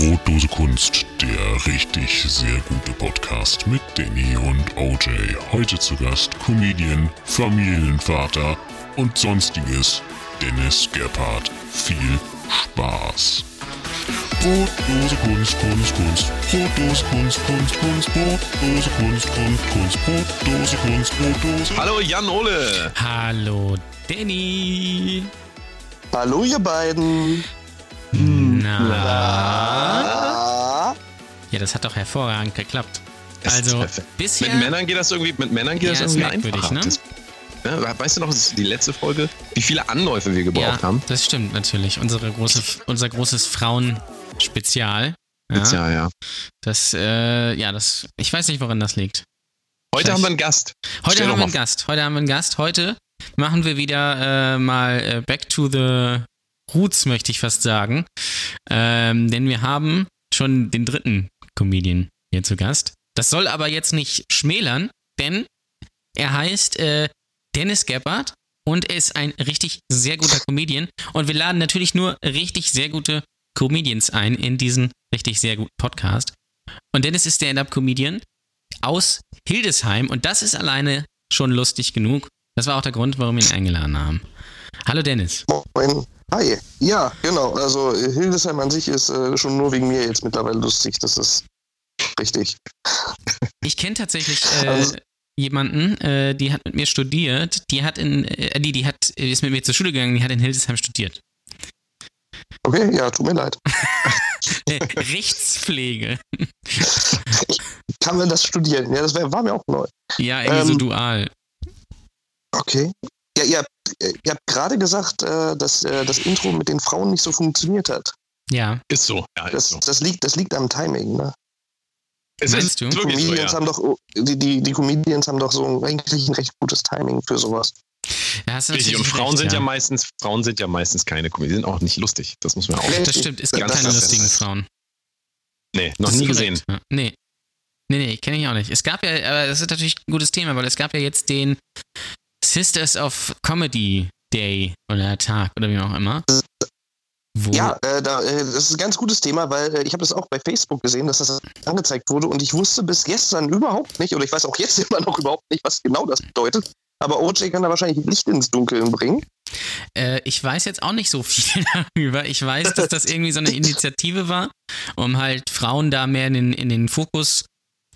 Brotdose Kunst, der richtig sehr gute Podcast mit Danny und OJ. Heute zu Gast Comedian, Familienvater und sonstiges Dennis Gebhardt. Viel Spaß. Brotdose Kunst, Kunst, Kunst. Brotdose Kunst, Kunst, Kunst. Brotdose Kunst, Kunst, Kunst. Brotdose Kunst, Brotdose. Hallo Jan Ole. Hallo Danny. Hallo ihr beiden. Na? Ja, das hat doch hervorragend geklappt. Das also bisher. Mit Männern geht das irgendwie, mit Männern geht Ja, das irgendwie einfacher. ne? Das, ja, weißt du noch, das ist die letzte Folge, wie viele Anläufe wir gebraucht ja, haben? das stimmt natürlich. Unsere große, unser großes Frauenspezial. Ja, Ja. Das, äh, ja, das. Ich weiß nicht, woran das liegt. Heute Vielleicht- haben wir einen Gast. Heute Stell haben wir einen Gast. Heute haben wir einen Gast. Heute machen wir wieder äh, mal äh, Back to the Roots, möchte ich fast sagen. Ähm, denn wir haben schon den dritten Comedian hier zu Gast. Das soll aber jetzt nicht schmälern, denn er heißt äh, Dennis Gebhardt und er ist ein richtig sehr guter Comedian. Und wir laden natürlich nur richtig sehr gute Comedians ein in diesen richtig sehr guten Podcast. Und Dennis ist Stand-Up-Comedian aus Hildesheim und das ist alleine schon lustig genug. Das war auch der Grund, warum wir ihn eingeladen haben. Hallo Dennis. moin. Hi. Ja, genau. Also Hildesheim an sich ist äh, schon nur wegen mir jetzt mittlerweile lustig. Das ist richtig. Ich kenne tatsächlich äh, Also- jemanden, äh, die hat mit mir studiert, die hat in, äh, die, die hat, ist mit mir zur Schule gegangen, die hat in Hildesheim studiert. Okay, ja, tut mir leid. Äh, Rechtspflege. Kann man das studieren? Ja, das wär, war mir auch neu. Ja, irgendwie so Ähm, dual. Okay. Ja, ihr habt, ihr habt gerade gesagt, äh, dass äh, das Intro mit den Frauen nicht so funktioniert hat. Ja. Ist so. Ja, ist Das, so. das, liegt, das liegt am Timing. Ne? Es Meinst ist du? so, Comedians ja. haben doch, oh, die, die, die Comedians haben doch so eigentlich ein recht gutes Timing für sowas. ja hast du Richtig. Und Frauen recht, sind ja. meistens, Frauen sind ja meistens keine Comedy, sind auch nicht lustig. Das muss man auch. Das stimmt, es gibt Das- keine das- lustigen das- Frauen. Nee, noch nie korrekt, gesehen. Ja. Nee. Nee, nee, kenne ich auch nicht. Es gab ja, aber das ist natürlich ein gutes Thema, weil es gab ja jetzt den Sisters of Comedy Day oder Tag oder wie auch immer. Wo, Ja, äh, da, äh, das ist ein ganz gutes Thema, weil äh, ich habe das auch bei Facebook gesehen, dass das angezeigt wurde und ich wusste bis gestern überhaupt nicht, oder ich weiß auch jetzt immer noch überhaupt nicht, was genau das bedeutet. Aber OJ kann da wahrscheinlich Licht ins Dunkeln bringen. Äh, ich weiß jetzt auch nicht so viel darüber. Ich weiß, dass das irgendwie so eine Initiative war, um halt Frauen da mehr in den, in den Fokus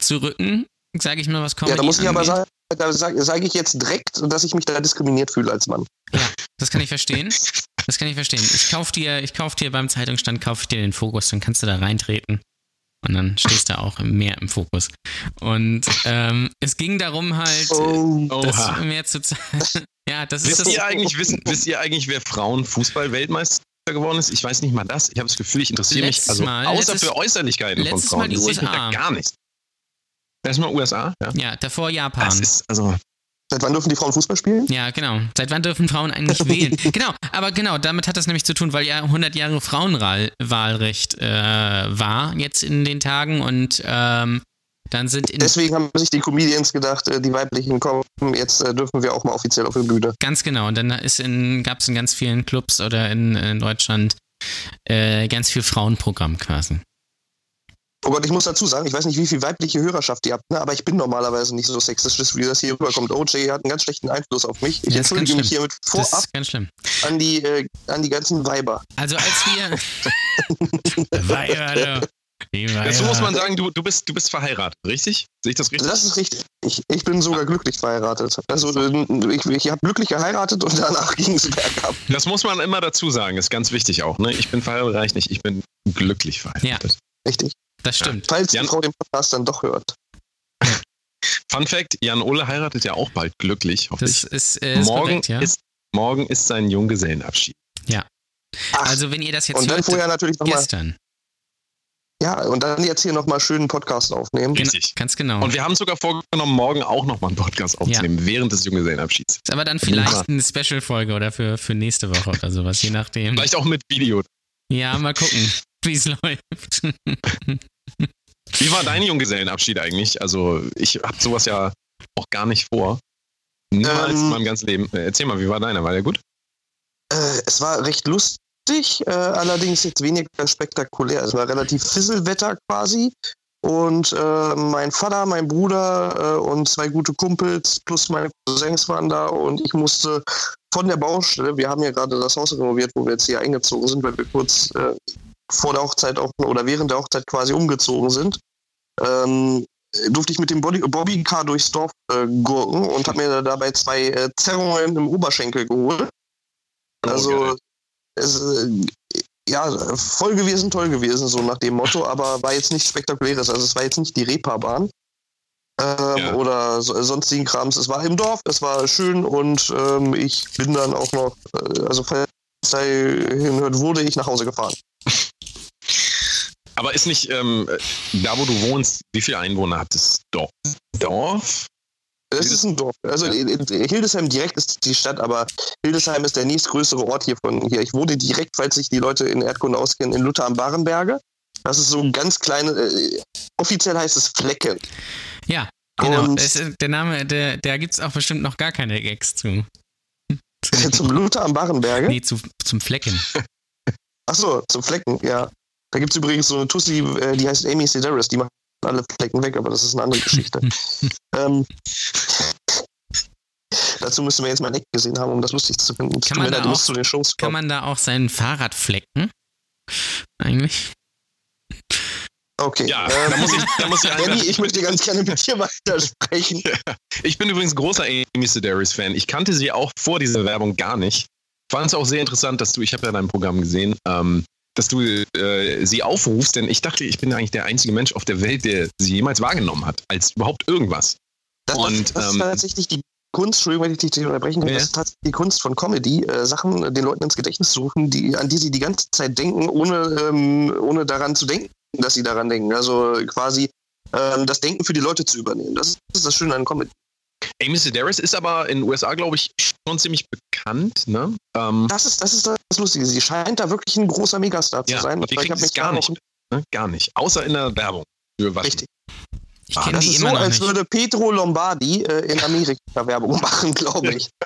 zu rücken, sage ich mal, was Comedy ja, da muss ich aber sagen, da sage sag ich jetzt direkt, dass ich mich da diskriminiert fühle als Mann. Das kann ich verstehen. Das kann ich verstehen. Ich kauf dir, ich kauf dir beim Zeitungsstand, kauf ich dir den Fokus, dann kannst du da reintreten. Und dann stehst du auch mehr im Fokus. Und ähm, es ging darum halt, Oh. das mehr zu zeigen. Ja, das ist Wisst das. ihr eigentlich, wissen, wisst ihr eigentlich, wer Frauenfußball-Weltmeister geworden ist? Ich weiß nicht mal das. Ich habe das Gefühl, ich interessiere mich Letztes also Mal, außer letztes- für Äußerlichkeiten von Frauen. Mal die mich USA. da gar nichts. Erstmal USA, ja. Ja, davor Japan. Das ist, also, Seit wann dürfen die Frauen Fußball spielen? Ja, genau. Seit wann dürfen Frauen eigentlich wählen? Genau, aber genau, damit hat das nämlich zu tun, weil ja 100 Jahre Frauenwahlrecht äh, war jetzt in den Tagen und ähm, dann sind in Deswegen haben sich die Comedians gedacht, äh, die weiblichen kommen, jetzt äh, dürfen wir auch mal offiziell auf die Bühne. ganz genau und dann gab es in ganz vielen Clubs oder in, in Deutschland äh, ganz viel Frauenprogramm quasi. Oh Gott, ich muss dazu sagen, ich weiß nicht, wie viel weibliche Hörerschaft ihr habt, ne? aber ich bin normalerweise nicht so sexistisch, wie das hier rüberkommt. OJ hat einen ganz schlechten Einfluss auf mich. Ich Ja, entschuldige mich hiermit Das vorab ist ganz schlimm. an die, äh, an die ganzen Weiber. Also als wir Weiber, dazu Weiber. muss man sagen, du, du, bist, du bist verheiratet, richtig? Sehe ich das richtig? Das ist richtig. Ich, ich bin sogar glücklich verheiratet. Also äh, ich, ich habe glücklich geheiratet und danach ging es bergab. Das muss man immer dazu sagen, ist ganz wichtig auch. Ne? Ich bin verheiratet, reicht nicht. Ich bin glücklich verheiratet. Richtig. Das stimmt. Falls Jan- die Frau den Podcast dann doch hört. Fun Fact: Jan Ole heiratet ja auch bald glücklich, hoffe Das ich. ist, äh, ist morgen, korrekt, ja. ist, morgen ist sein Junggesellenabschied. Ach, Also wenn ihr das jetzt und dann hört, vorher natürlich nochmal, gestern. ja, und dann jetzt hier nochmal schönen Podcast aufnehmen. Richtig. Ganz genau. Und wir haben sogar vorgenommen, morgen auch nochmal einen Podcast aufzunehmen, während des Junggesellenabschieds. Ist aber dann vielleicht eine Special-Folge oder für, für nächste Woche oder sowas, je nachdem. Vielleicht auch mit Video. Ja, mal gucken, wie es läuft. Wie war dein Junggesellenabschied eigentlich? Also, ich habe sowas ja auch gar nicht vor. Niemals Ähm, in meinem ganzen Leben. Äh, Erzähl mal, wie war deiner? War der gut? Äh, es war recht lustig. lustig, äh, allerdings jetzt weniger spektakulär. Es war relativ Fisselwetter quasi. Und äh, mein Vater, mein Bruder äh, und zwei gute Kumpels plus meine Cousins waren da und ich musste von der Baustelle, wir haben ja gerade das Haus renoviert, wo wir jetzt hier eingezogen sind, weil wir kurz äh, vor der Hochzeit auch oder während der Hochzeit quasi umgezogen sind, ähm, durfte ich mit dem Bobbycar durchs Dorf äh, gurken und habe mir dabei zwei äh, Zerrungen im Oberschenkel geholt. Oh, Also es, äh, ja, voll gewesen, toll gewesen, so nach dem Motto, aber war jetzt nichts Spektakuläres. Also es war jetzt nicht die Reeperbahn ähm, Ja. oder so, sonstigen Krams. Es war im Dorf, es war schön und ähm, ich bin dann auch noch, äh, also falls sei hinhört, wurde ich nach Hause gefahren. Aber ist nicht, ähm, da wo du wohnst, wie viele Einwohner hat das Dorf? Dorf? Es ist ein Dorf. Also Hildesheim direkt ist die Stadt, aber Hildesheim ist der nächstgrößere Ort hier von hier. Ich wohne direkt, falls sich die Leute in Erdkunde auskennen, in Luther am Barenberge. Das ist so ein ganz kleine, äh, offiziell heißt es Flecken. Ja, genau. Und- Es, der Name, der, da gibt es auch bestimmt noch gar keine Gags zu. Zum Luther am Barenberge. Nee, zu, zum Flecken. Achso, zum Flecken, ja. Da gibt es übrigens so eine Tussi, äh, die heißt Amy Sedaris, die macht alle Flecken weg, aber das ist eine andere Geschichte. ähm, dazu müssen wir jetzt mal ein Eck gesehen haben, um das lustig zu finden. Kann man da auch- zu den Shows Kann man da auch sein Fahrrad flecken? Eigentlich? Okay. Ja, ähm, da muss ich, da muss ich Danny, ich möchte ganz gerne mit dir weitersprechen. Ich bin übrigens großer Amy Sedaris-Fan. Ich kannte sie auch vor dieser Werbung gar nicht. Fand es auch sehr interessant, dass du, ich habe ja dein Programm gesehen, ähm, dass du äh, sie aufrufst, denn ich dachte, ich bin eigentlich der einzige Mensch auf der Welt, der sie jemals wahrgenommen hat, als überhaupt irgendwas. Das, Und, das, das ähm, ist tatsächlich die Kunst, Entschuldigung, wenn ich dich unterbrechen kann, Ja. das ist tatsächlich die Kunst von Comedy, äh, Sachen äh, den Leuten ins Gedächtnis zu rufen, die, an die sie die ganze Zeit denken, ohne, ähm, ohne daran zu denken, dass sie daran denken. Also quasi ähm, das Denken für die Leute zu übernehmen. Das ist, das ist das Schöne an Comedy. Amy Sedaris ist aber in den USA, glaube ich, schon ziemlich bekannt. Ne? Ähm, Das ist, das ist das Lustige. Sie scheint da wirklich ein großer Megastar zu Ja, sein. wir kriegen es gar nicht. ne? Gar nicht. Außer in der Werbung. Für was? Richtig. Ich Ah, kenne Das die ist so, als nicht. würde Pedro Lombardi äh, in Amerika Werbung machen, glaube ich.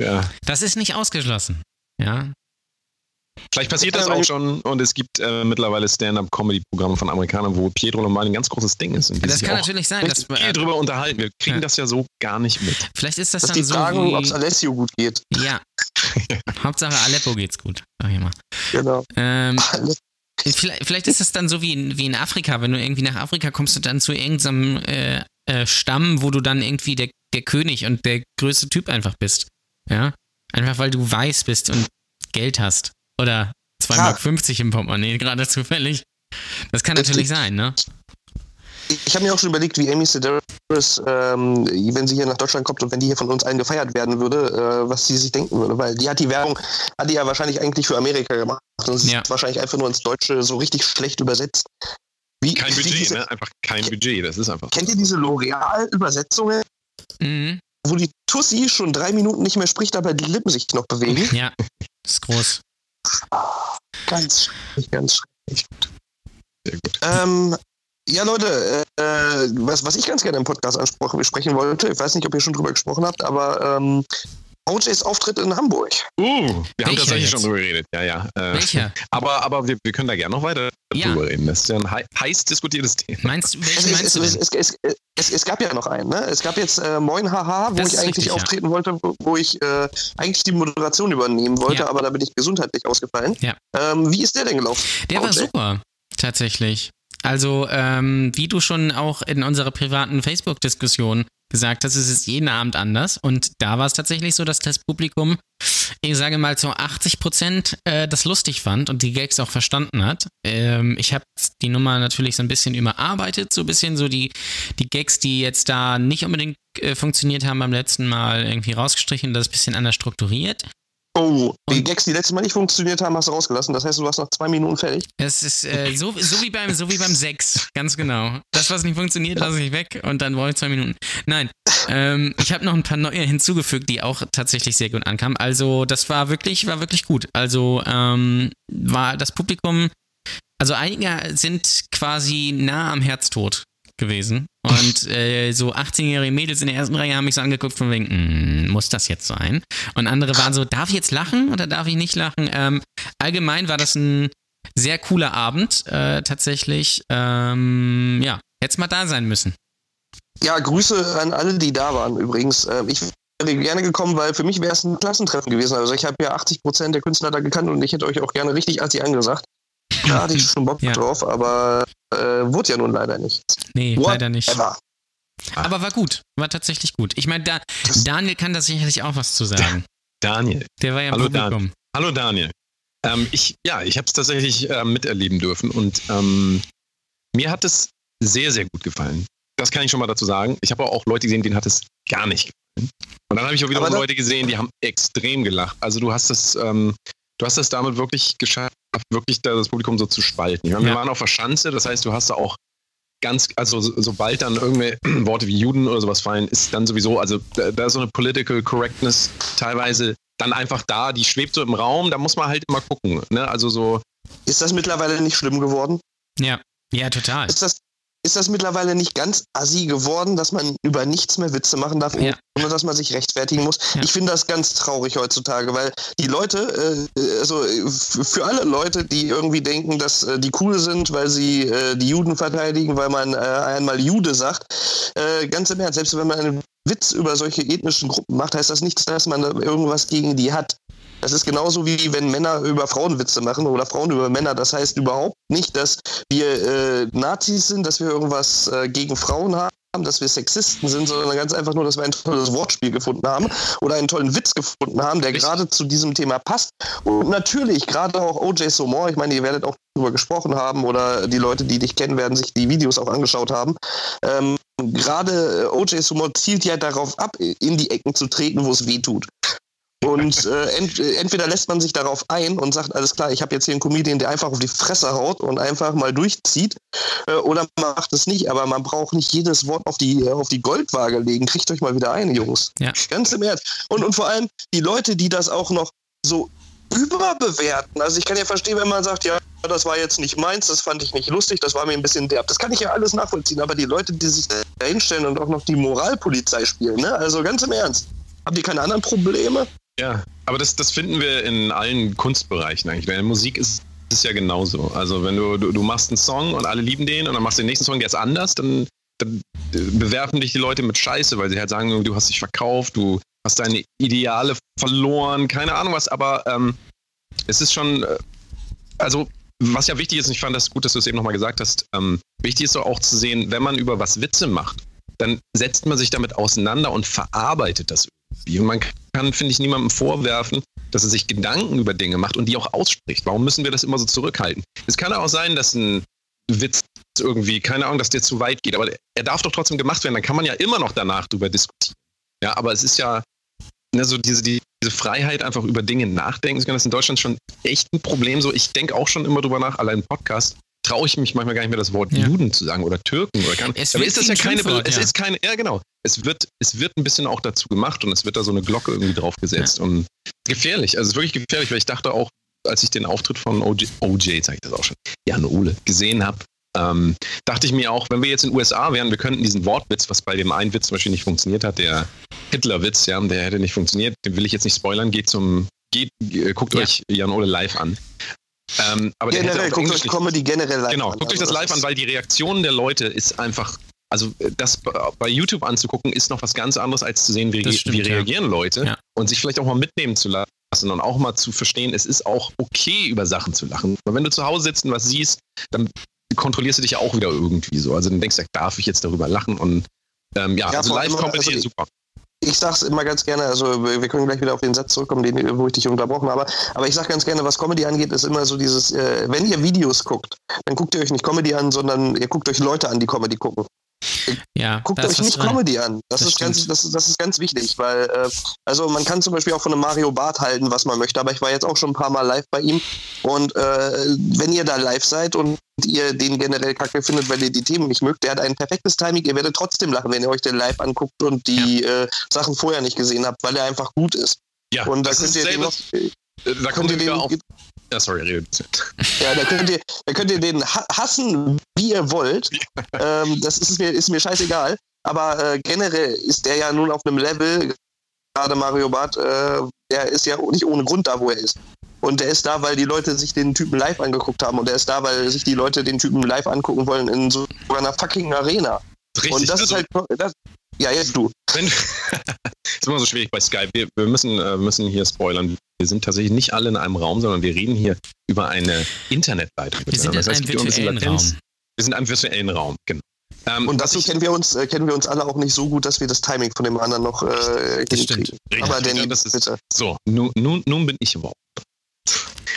Ja. Das ist nicht ausgeschlossen. Ja. Vielleicht passiert das auch schon und es gibt äh, mittlerweile Stand-up-Comedy-Programme von Amerikanern, wo Pietro Lombardi ein ganz großes Ding ist. Das kann natürlich sein. Dass, viel äh, drüber unterhalten. Wir kriegen Ja. das ja so gar nicht mit. vielleicht ist das Dass dann die so fragen, wie... ob es Alessio gut geht. Ja. Hauptsache Aleppo geht's gut. Sag ich mal. Genau. Ähm, vielleicht, vielleicht ist es dann so wie in, wie in Afrika. Wenn du irgendwie nach Afrika kommst und dann zu irgendeinem äh, äh, Stamm, wo du dann irgendwie der, der König und der größte Typ einfach bist. Ja. Einfach weil du weiß bist und Geld hast. Oder 2,50 Ja. Mark im Portemonnaie, gerade zufällig. Das kann natürlich sein, ne? Ich habe mir auch schon überlegt, wie Amy Sedaris, ähm, wenn sie hier nach Deutschland kommt und wenn die hier von uns allen gefeiert werden würde, äh, was sie sich denken würde. Weil die hat die Werbung, hat die ja wahrscheinlich eigentlich für Amerika gemacht und sie Ja. ist wahrscheinlich einfach nur ins Deutsche so richtig schlecht übersetzt. Wie, Kein Budget, diese, ne? Einfach kein Budget. Das ist einfach. Kennt ihr diese L'Oreal-Übersetzungen, Mhm. wo die Tussi schon drei Minuten nicht mehr spricht, aber die Lippen sich noch bewegen? Ja. Das ist groß. Ganz schrecklich, ganz schrecklich. Sehr gut. Ähm, ja, Leute, äh, was, was ich ganz gerne im Podcast ansprechen sprechen wollte, ich weiß nicht, ob ihr schon drüber gesprochen habt, aber ähm, OJs Auftritt in Hamburg. Uh, wir haben tatsächlich jetzt? schon drüber geredet. Ja, ja. Äh, Welcher? Aber, aber wir, wir können da gerne noch weiter Ja. drüber reden. Das ist ja ein hei heiß diskutiertes Thema. Meinst welchen es, meinst es, du es, es, es, es, es gab ja noch einen, ne? Es gab jetzt äh, Moin Haha, wo Das ich eigentlich richtig, ja. auftreten wollte, wo, ich äh, eigentlich die Moderation übernehmen wollte, Ja. aber da bin ich gesundheitlich ausgefallen. Ja. Ähm, wie ist der denn gelaufen? Der war OJ? super, tatsächlich. Also, ähm, wie du schon auch in unserer privaten Facebook-Diskussion gesagt hast, es ist jeden Abend anders. Und da war es tatsächlich so, dass das Publikum, ich sage mal zu 80 Prozent, äh, das lustig fand und die Gags auch verstanden hat. Ähm, ich habe die Nummer natürlich so ein bisschen überarbeitet, so ein bisschen so die, die Gags, die jetzt da nicht unbedingt äh, funktioniert haben beim letzten Mal, irgendwie rausgestrichen, das ein bisschen anders strukturiert. Oh, die Gags, die letztes Mal nicht funktioniert haben, hast du rausgelassen. Das heißt, du warst noch zwei Minuten fertig. Es ist äh, so, so, wie beim, so wie beim Sex, ganz genau. Das, was nicht funktioniert, lasse ich weg und dann brauche ich zwei Minuten. Nein, ähm, ich habe noch ein paar neue hinzugefügt, die auch tatsächlich sehr gut ankamen. Also das war wirklich, war wirklich gut. Also ähm, war das Publikum, also einige sind quasi nah am Herztod gewesen. Und äh, so 18-jährige Mädels in der ersten Reihe haben mich so angeguckt von wegen, "Mm, muss das jetzt sein? Und andere waren so, darf ich jetzt lachen oder darf ich nicht lachen? Ähm, allgemein war das ein sehr cooler Abend, äh, tatsächlich. Ähm, ja, hätte mal da sein müssen. Ja, Grüße an alle, die da waren übrigens. Ähm, Ich wäre gerne gekommen, weil für mich wäre es ein Klassentreffen gewesen. Also ich habe ja 80% der Künstler da gekannt und ich hätte euch auch gerne richtig assi angesagt. Da hatte ich schon Bock Ja. drauf, aber äh, wurde ja nun leider nicht. Nee, leider nicht. Whatever. Aber war gut, war tatsächlich gut. Ich meine, da, Daniel kann da sicherlich auch was zu sagen. Daniel. Der war ja im Hallo, Publikum. Hallo Daniel. Ähm, ich, ja, ich habe es tatsächlich ähm, miterleben dürfen und ähm, mir hat es sehr, sehr gut gefallen. Das kann ich schon mal dazu sagen. Ich habe auch Leute gesehen, denen hat es gar nicht gefallen. Und dann habe ich auch wieder Leute gesehen, die haben extrem gelacht. Also du hast das, ähm, du hast das damit wirklich geschafft, wirklich da das Publikum so zu spalten. Meine, Ja. Wir waren auf der Schanze, das heißt, du hast da auch ganz, also so- sobald dann irgendwelche Worte wie Juden oder sowas fallen, ist dann sowieso, also da, da ist so eine Political Correctness teilweise dann einfach da, die schwebt so im Raum, da muss man halt immer gucken. Ne? Also so, Ist das mittlerweile nicht schlimm geworden? Ja, ja, total. Ist das, ist das mittlerweile nicht ganz assi geworden, dass man über nichts mehr Witze machen darf, Ja. ohne dass man sich rechtfertigen muss? Ja. Ich finde das ganz traurig heutzutage, weil die Leute, äh, also äh, für alle Leute, die irgendwie denken, dass äh, die cool sind, weil sie äh, die Juden verteidigen, weil man äh, einmal Jude sagt, äh, ganz im Ernst, selbst wenn man einen Witz über solche ethnischen Gruppen macht, heißt das nicht, dass man irgendwas gegen die hat. Das ist genauso wie wenn Männer über Frauen Witze machen oder Frauen über Männer. Das heißt überhaupt nicht, dass wir äh, Nazis sind, dass wir irgendwas äh, gegen Frauen haben, dass wir Sexisten sind, sondern ganz einfach nur, dass wir ein tolles Wortspiel gefunden haben oder einen tollen Witz gefunden haben, der gerade zu diesem Thema passt. Und natürlich, gerade auch O.J. Somore, ich meine, ihr werdet auch darüber gesprochen haben oder die Leute, die dich kennen, werden sich die Videos auch angeschaut haben. Ähm, gerade äh, O.J. Somore zielt ja darauf ab, in die Ecken zu treten, wo es weh tut. Und äh, ent, äh, entweder lässt man sich darauf ein und sagt, alles klar, ich habe jetzt hier einen Comedian, der einfach auf die Fresse haut und einfach mal durchzieht, äh, oder man macht es nicht, aber man braucht nicht jedes Wort auf die, auf die Goldwaage legen. Kriegt euch mal wieder ein, Jungs. Ja. Ganz im Ernst. Und, und vor allem die Leute, die das auch noch so überbewerten. Also ich kann ja verstehen, wenn man sagt, ja, das war jetzt nicht meins, das fand ich nicht lustig, das war mir ein bisschen derb. Das kann ich ja alles nachvollziehen, aber die Leute, die sich da hinstellen und auch noch die Moralpolizei spielen, ne? Also ganz im Ernst. Habt ihr keine anderen Probleme? Ja, aber das, das finden wir in allen Kunstbereichen eigentlich. Weil in Musik ist es ja genauso. Also wenn du, du, du machst einen Song und alle lieben den und dann machst du den nächsten Song, der ist anders, dann, dann bewerfen dich die Leute mit Scheiße, weil sie halt sagen, du hast dich verkauft, du hast deine Ideale verloren, keine Ahnung was, aber ähm, es ist schon, äh, also was ja wichtig ist, und ich fand das gut, dass du es eben nochmal gesagt hast, ähm, wichtig ist doch auch zu sehen, wenn man über was Witze macht, dann setzt man sich damit auseinander und verarbeitet das irgendwie. Und man kann, finde ich, niemandem vorwerfen, dass er sich Gedanken über Dinge macht und die auch ausspricht. Warum müssen wir das immer so zurückhalten? Es kann auch sein, dass ein Witz irgendwie, keine Ahnung, dass der zu weit geht, aber er darf doch trotzdem gemacht werden. Dann kann man ja immer noch danach drüber diskutieren. Ja, aber es ist ja ne, so diese, die, diese Freiheit, einfach über Dinge nachdenken zu können, das ist in Deutschland schon echt ein Problem. So, ich denke auch schon immer drüber nach, allein im Podcast traue ich mich manchmal gar nicht mehr das Wort Ja. Juden zu sagen oder Türken oder kann. Es aber ist das ja ein keine, Schimpfwort, es ja. ist keine, ja genau. Es wird, es wird ein bisschen auch dazu gemacht und es wird da so eine Glocke irgendwie draufgesetzt und gefährlich. Also es ist wirklich gefährlich, weil ich dachte auch, als ich den Auftritt von OJ, OJ sag ich das auch schon, Jan Ole gesehen habe, ähm, dachte ich mir auch, wenn wir jetzt in den USA wären, wir könnten diesen Wortwitz, was bei dem einen Witz zum Beispiel nicht funktioniert hat, der Hitlerwitz, ja, der hätte nicht funktioniert, den will ich jetzt nicht spoilern, geht zum, geht, äh, guckt Ja. euch Jan Ole live an. Ähm, aber Generell, guckt euch Comedy generell live Genau, an. guckt euch Also das live an, weil die Reaktion der Leute ist einfach, also äh, das b- bei YouTube anzugucken, ist noch was ganz anderes, als zu sehen, wie, stimmt, wie ja. reagieren Leute Ja. und sich vielleicht auch mal mitnehmen zu lassen und auch mal zu verstehen, es ist auch okay, über Sachen zu lachen. Aber wenn du zu Hause sitzt und was siehst, dann kontrollierst du dich ja auch wieder irgendwie so. Also dann denkst du, darf ich jetzt darüber lachen? Und ähm, ja, Ja, also Live-Comedy also ist ich- super. Ich sag's immer ganz gerne, also wir können gleich wieder auf den Satz zurückkommen, den, wo ich dich unterbrochen habe, aber ich sag ganz gerne, was Comedy angeht, ist immer so dieses, äh, wenn ihr Videos guckt, dann guckt ihr euch nicht Comedy an, sondern ihr guckt euch Leute an, die Comedy gucken. Ja, Guckt euch nicht dran. Comedy an. Das, Das ist ganz, das, ist- das ist ganz wichtig, weil äh, also man kann zum Beispiel auch von einem Mario Barth halten, was man möchte, aber ich war jetzt auch schon ein paar Mal live bei ihm und äh, wenn ihr da live seid und ihr den generell kacke findet, weil ihr die Themen nicht mögt, der hat ein perfektes Timing, ihr werdet trotzdem lachen, wenn ihr euch den live anguckt und die äh, Sachen vorher nicht gesehen habt, weil er einfach gut ist. Ja, Und da das könnt ist ihr den noch, äh, da könnt kommt ihr wieder den, auf Ja, sorry, rede. Ja, da könnt ihr, da könnt ihr den hassen, wie ihr wollt. Ähm, das ist mir, ist mir scheißegal. Aber äh, generell ist der ja nun auf einem Level, gerade Mario Barth, äh, der ist ja nicht ohne Grund da, wo er ist. Und der ist da, weil die Leute sich den Typen live angeguckt haben. Und der ist da, weil sich die Leute den Typen live angucken wollen in so einer fucking Arena. Richtig, und das also, ist halt. Das, ja, jetzt du. Wenn, ist immer so schwierig bei Skype. Wir, wir müssen, äh, müssen hier spoilern. Wir sind tatsächlich nicht alle in einem Raum, sondern wir reden hier über eine Internetleitung. Wir sind in einem virtuellen Raum. Wir sind in einem virtuellen Raum, genau. Ähm, und dazu kennen wir uns äh, kennen wir uns alle auch nicht so gut, dass wir das Timing von dem anderen noch äh, stimmt. Aber Danny, ja, das ist, bitte. So, nun, nun, nun bin ich überhaupt.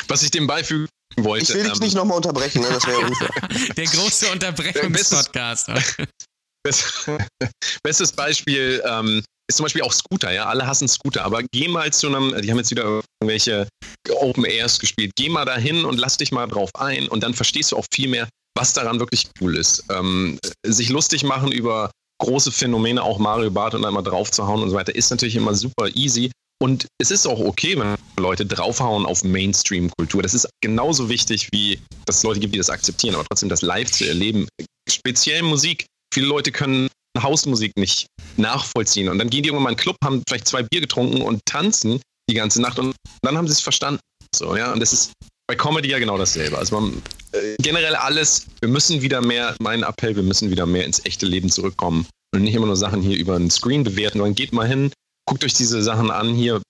Was ich dem beifügen wollte. Ich will dich ähm, nicht nochmal unterbrechen, ne? das wäre unfair. Der große Unterbrechungspodcast. Bestes Beispiel ähm, ist zum Beispiel auch Scooter, ja. Alle hassen Scooter, aber geh mal zu einem, die haben jetzt wieder irgendwelche Open Airs gespielt. Geh mal dahin und lass dich mal drauf ein und dann verstehst du auch viel mehr, was daran wirklich cool ist. Ähm, sich lustig machen über große Phänomene, auch Mario Bart und einmal draufzuhauen und so weiter, ist natürlich immer super easy. Und es ist auch okay, wenn Leute draufhauen auf Mainstream-Kultur. Das ist genauso wichtig, wie dass es Leute gibt, die das akzeptieren, aber trotzdem das live zu erleben. Speziell Musik. Viele Leute können Hausmusik nicht nachvollziehen. Und dann gehen die irgendwann mal in einen Club, haben vielleicht zwei Bier getrunken und tanzen die ganze Nacht und dann haben sie es verstanden. So, ja, und das ist bei Comedy ja genau dasselbe. Also man, äh, generell alles, wir müssen wieder mehr, mein Appell, wir müssen wieder mehr ins echte Leben zurückkommen und nicht immer nur Sachen hier über einen Screen bewerten, sondern geht mal hin, guckt euch diese Sachen an hier,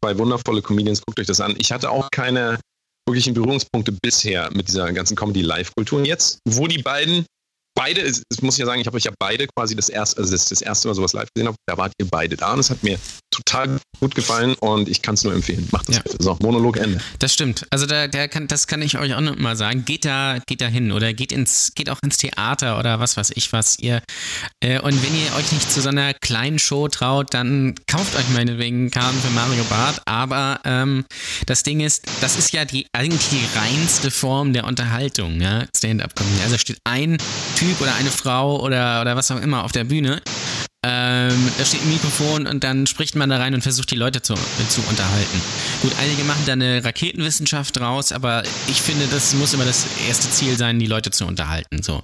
zwei wundervolle Comedians, guckt euch das an. Ich hatte auch keine wirklichen Berührungspunkte bisher mit dieser ganzen Comedy-Live-Kultur. Und jetzt, wo die beiden beide, das muss ich ja sagen, ich habe euch ja beide quasi das erste, also das, das erste Mal sowas live gesehen habe, da wart ihr beide da und es hat mir total gut gefallen und ich kann es nur empfehlen. Macht das ja. bitte. So, Monolog Ende. Das stimmt. Also da, der kann, das kann ich euch auch noch mal sagen. Geht da, geht da hin oder geht ins, geht auch ins Theater oder was weiß ich was ihr. Äh, und wenn ihr euch nicht zu so einer kleinen Show traut, dann kauft euch meinetwegen Karten für Mario Barth. Aber ähm, das Ding ist, das ist ja die eigentlich die reinste Form der Unterhaltung, ja, Stand-up-Comedy. Also steht ein Typ oder eine Frau oder, oder was auch immer auf der Bühne ähm, da steht ein Mikrofon und dann spricht man da rein und versucht die Leute zu, zu unterhalten. Gut, einige machen da eine Raketenwissenschaft draus, aber ich finde, das muss immer das erste Ziel sein, die Leute zu unterhalten. So.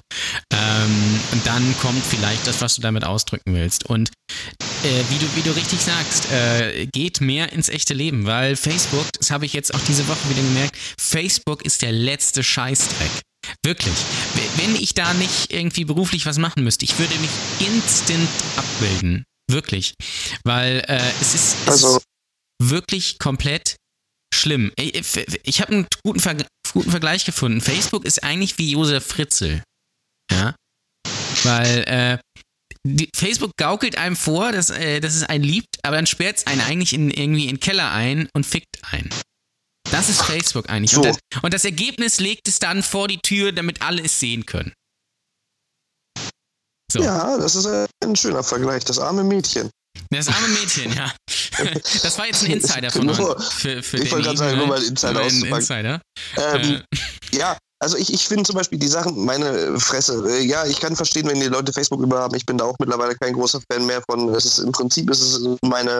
Ähm, und dann kommt vielleicht das, was du damit ausdrücken willst. Und äh, wie, du, wie du richtig sagst, äh, geht mehr ins echte Leben, weil Facebook, das habe ich jetzt auch diese Woche wieder gemerkt, Facebook ist der letzte Scheißdreck. Wirklich. Wenn ich da nicht irgendwie beruflich was machen müsste, ich würde mich instant abbilden. Wirklich. Weil äh, es, ist, es also. ist wirklich komplett schlimm. Ich, ich habe einen guten, Ver guten Vergleich gefunden. Facebook ist eigentlich wie Josef Fritzel. Ja. Weil äh, die, Facebook gaukelt einem vor, dass, äh, dass es einen liebt, aber dann sperrt es einen eigentlich in, irgendwie in den Keller ein und fickt einen. Das ist Facebook eigentlich. So. Und, das, und, das, Ergebnis legt es dann vor die Tür, damit alle es sehen können. So. Ja, das ist ein schöner Vergleich. Das arme Mädchen. Das arme Mädchen, ja. Das war jetzt ein Insider von uns. Für, für ich wollte gerade sagen, nur mal Insider auszupacken. Insider. Ähm, äh. Ja, also ich, ich finde zum Beispiel die Sachen, meine Fresse, äh, ja, ich kann verstehen, wenn die Leute Facebook überhaben. Ich bin da auch mittlerweile kein großer Fan mehr von. Es ist im Prinzip ist es meine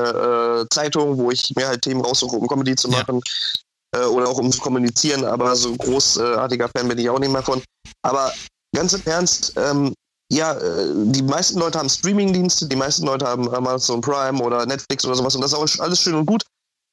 äh, Zeitung, wo ich mir halt Themen raussuche, um Comedy zu machen äh, oder auch um zu kommunizieren, aber so großartiger Fan bin ich auch nicht mehr von. Aber ganz im Ernst, ähm, ja, äh, die meisten Leute haben Streamingdienste, die meisten Leute haben Amazon Prime oder Netflix oder sowas und das ist auch alles schön und gut.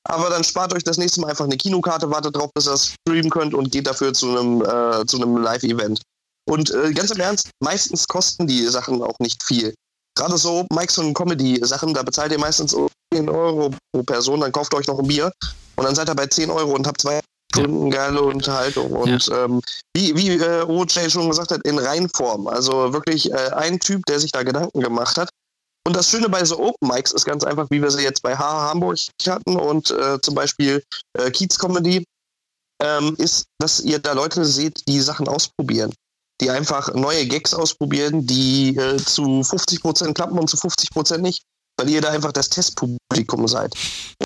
Aber dann spart euch das nächste Mal einfach eine Kinokarte, wartet drauf, bis ihr das streamen könnt und geht dafür zu einem, äh, zu einem Live-Event. Und äh, ganz im Ernst, meistens kosten die Sachen auch nicht viel. Gerade so Mikes und Comedy-Sachen, da bezahlt ihr meistens 10 Euro pro Person, dann kauft euch noch ein Bier und dann seid ihr bei 10 Euro und habt zwei Stunden geile Unterhaltung. Und ja. ähm, wie, wie äh, OJ schon gesagt hat, in Reinform. Also wirklich äh, ein Typ, der sich da Gedanken gemacht hat. Und das Schöne bei so Open Mics ist ganz einfach, wie wir sie jetzt bei H Hamburg hatten und äh, zum Beispiel äh, Kiez Comedy, ähm, ist, dass ihr da Leute seht, die Sachen ausprobieren. Die einfach neue Gags ausprobieren, die äh, zu 50% klappen und zu 50% nicht weil ihr da einfach das Testpublikum seid.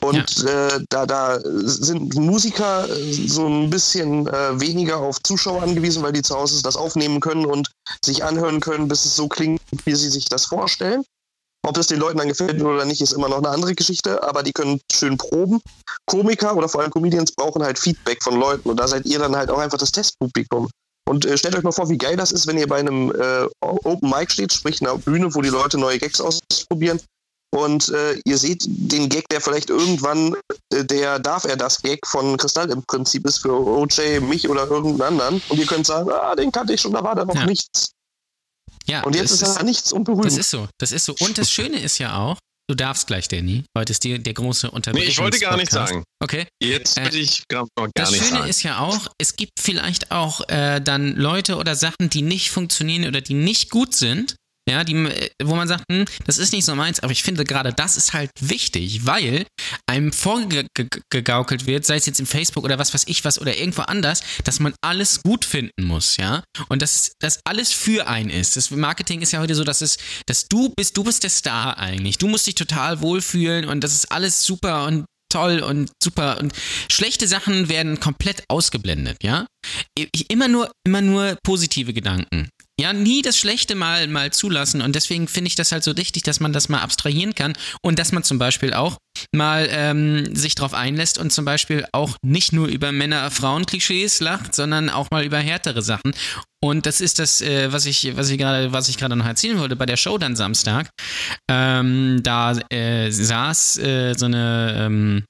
Und ja. äh, da, da sind Musiker so ein bisschen äh, weniger auf Zuschauer angewiesen, weil die zu Hause das aufnehmen können und sich anhören können, bis es so klingt, wie sie sich das vorstellen. Ob das den Leuten dann gefällt oder nicht, ist immer noch eine andere Geschichte, aber die können schön proben. Komiker oder vor allem Comedians brauchen halt Feedback von Leuten und da seid ihr dann halt auch einfach das Testpublikum. Und äh, stellt euch mal vor, wie geil das ist, wenn ihr bei einem äh, Open Mic steht, sprich einer Bühne, wo die Leute neue Gags ausprobieren und äh, ihr seht den Gag, der vielleicht irgendwann äh, der Darf er das Gag von Kristall im Prinzip ist für OJ, mich oder irgendeinen anderen. Und ihr könnt sagen, ah, den kannte ich schon, da war da noch ja. nichts. Ja, und jetzt ist da nichts unberühmt. Das ist so, das ist so. Und das Schöne ist ja auch, du darfst gleich, Danny. Heute ist die, der große Unterbrechung. Nee, ich wollte gar nicht sagen. Okay. Jetzt will äh, ich gar nicht das nicht Schöne sagen. ist ja auch, es gibt vielleicht auch äh, dann Leute oder Sachen, die nicht funktionieren oder die nicht gut sind ja, die, wo man sagt, hm, das ist nicht so meins, aber ich finde gerade das ist halt wichtig, weil einem vorgegaukelt wird, sei es jetzt im Facebook oder was weiß ich was oder irgendwo anders, dass man alles gut finden muss, ja, und dass das alles für einen ist. Das Marketing ist ja heute so, dass es, dass du bist, du bist der Star eigentlich. Du musst dich total wohlfühlen und das ist alles super und toll und super und schlechte Sachen werden komplett ausgeblendet, ja? Immer nur, immer nur positive Gedanken ja, nie das Schlechte mal, mal zulassen. Und deswegen finde ich das halt so wichtig, dass man das mal abstrahieren kann und dass man zum Beispiel auch mal ähm, sich darauf einlässt und zum Beispiel auch nicht nur über Männer-Frauen-Klischees lacht, sondern auch mal über härtere Sachen. Und das ist das, äh, was ich, was ich gerade, was ich gerade noch erzählen wollte bei der Show dann Samstag. Ähm, da äh, saß äh, so eine ähm,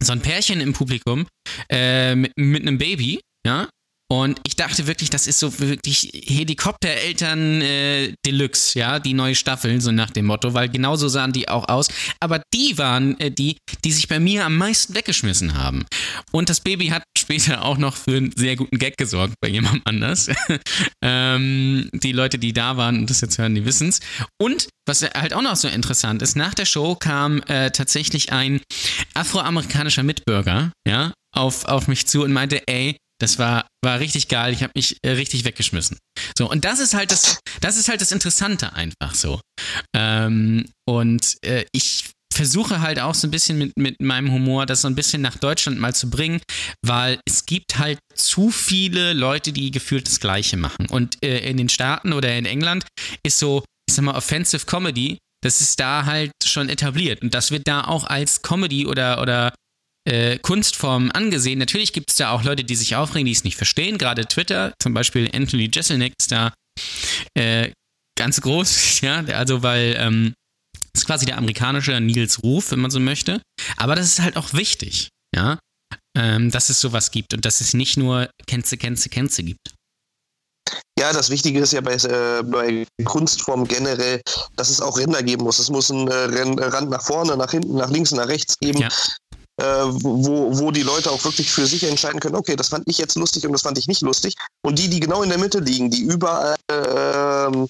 so ein Pärchen im Publikum äh, mit, mit einem Baby, ja, und ich dachte wirklich, das ist so wirklich Helikoptereltern äh, Deluxe, ja, die neue Staffel, so nach dem Motto, weil genauso sahen die auch aus. Aber die waren äh, die, die sich bei mir am meisten weggeschmissen haben. Und das Baby hat später auch noch für einen sehr guten Gag gesorgt bei jemandem anders. ähm, die Leute, die da waren und das jetzt hören, die wissen es. Und was halt auch noch so interessant ist, nach der Show kam äh, tatsächlich ein afroamerikanischer Mitbürger, ja, auf, auf mich zu und meinte, ey, das war, war richtig geil. Ich habe mich äh, richtig weggeschmissen. So, und das ist halt das, das ist halt das Interessante einfach so. Ähm, und äh, ich versuche halt auch so ein bisschen mit, mit meinem Humor das so ein bisschen nach Deutschland mal zu bringen, weil es gibt halt zu viele Leute, die gefühlt das Gleiche machen. Und äh, in den Staaten oder in England ist so, ich sag mal, Offensive Comedy, das ist da halt schon etabliert. Und das wird da auch als Comedy oder, oder äh, Kunstformen angesehen. Natürlich gibt es da auch Leute, die sich aufregen, die es nicht verstehen. Gerade Twitter, zum Beispiel Anthony Jeselnik ist da äh, ganz groß, ja, also weil ähm, ist quasi der amerikanische Nils Ruf, wenn man so möchte. Aber das ist halt auch wichtig, ja, ähm, dass es sowas gibt und dass es nicht nur Kenze, Kenze, Kenze gibt. Ja, das Wichtige ist ja bei, äh, bei Kunstform generell, dass es auch Ränder geben muss. Es muss einen äh, Rand nach vorne, nach hinten, nach links nach rechts geben. Ja äh, wo, wo die Leute auch wirklich für sich entscheiden können, okay, das fand ich jetzt lustig und das fand ich nicht lustig. Und die, die genau in der Mitte liegen, die überall äh,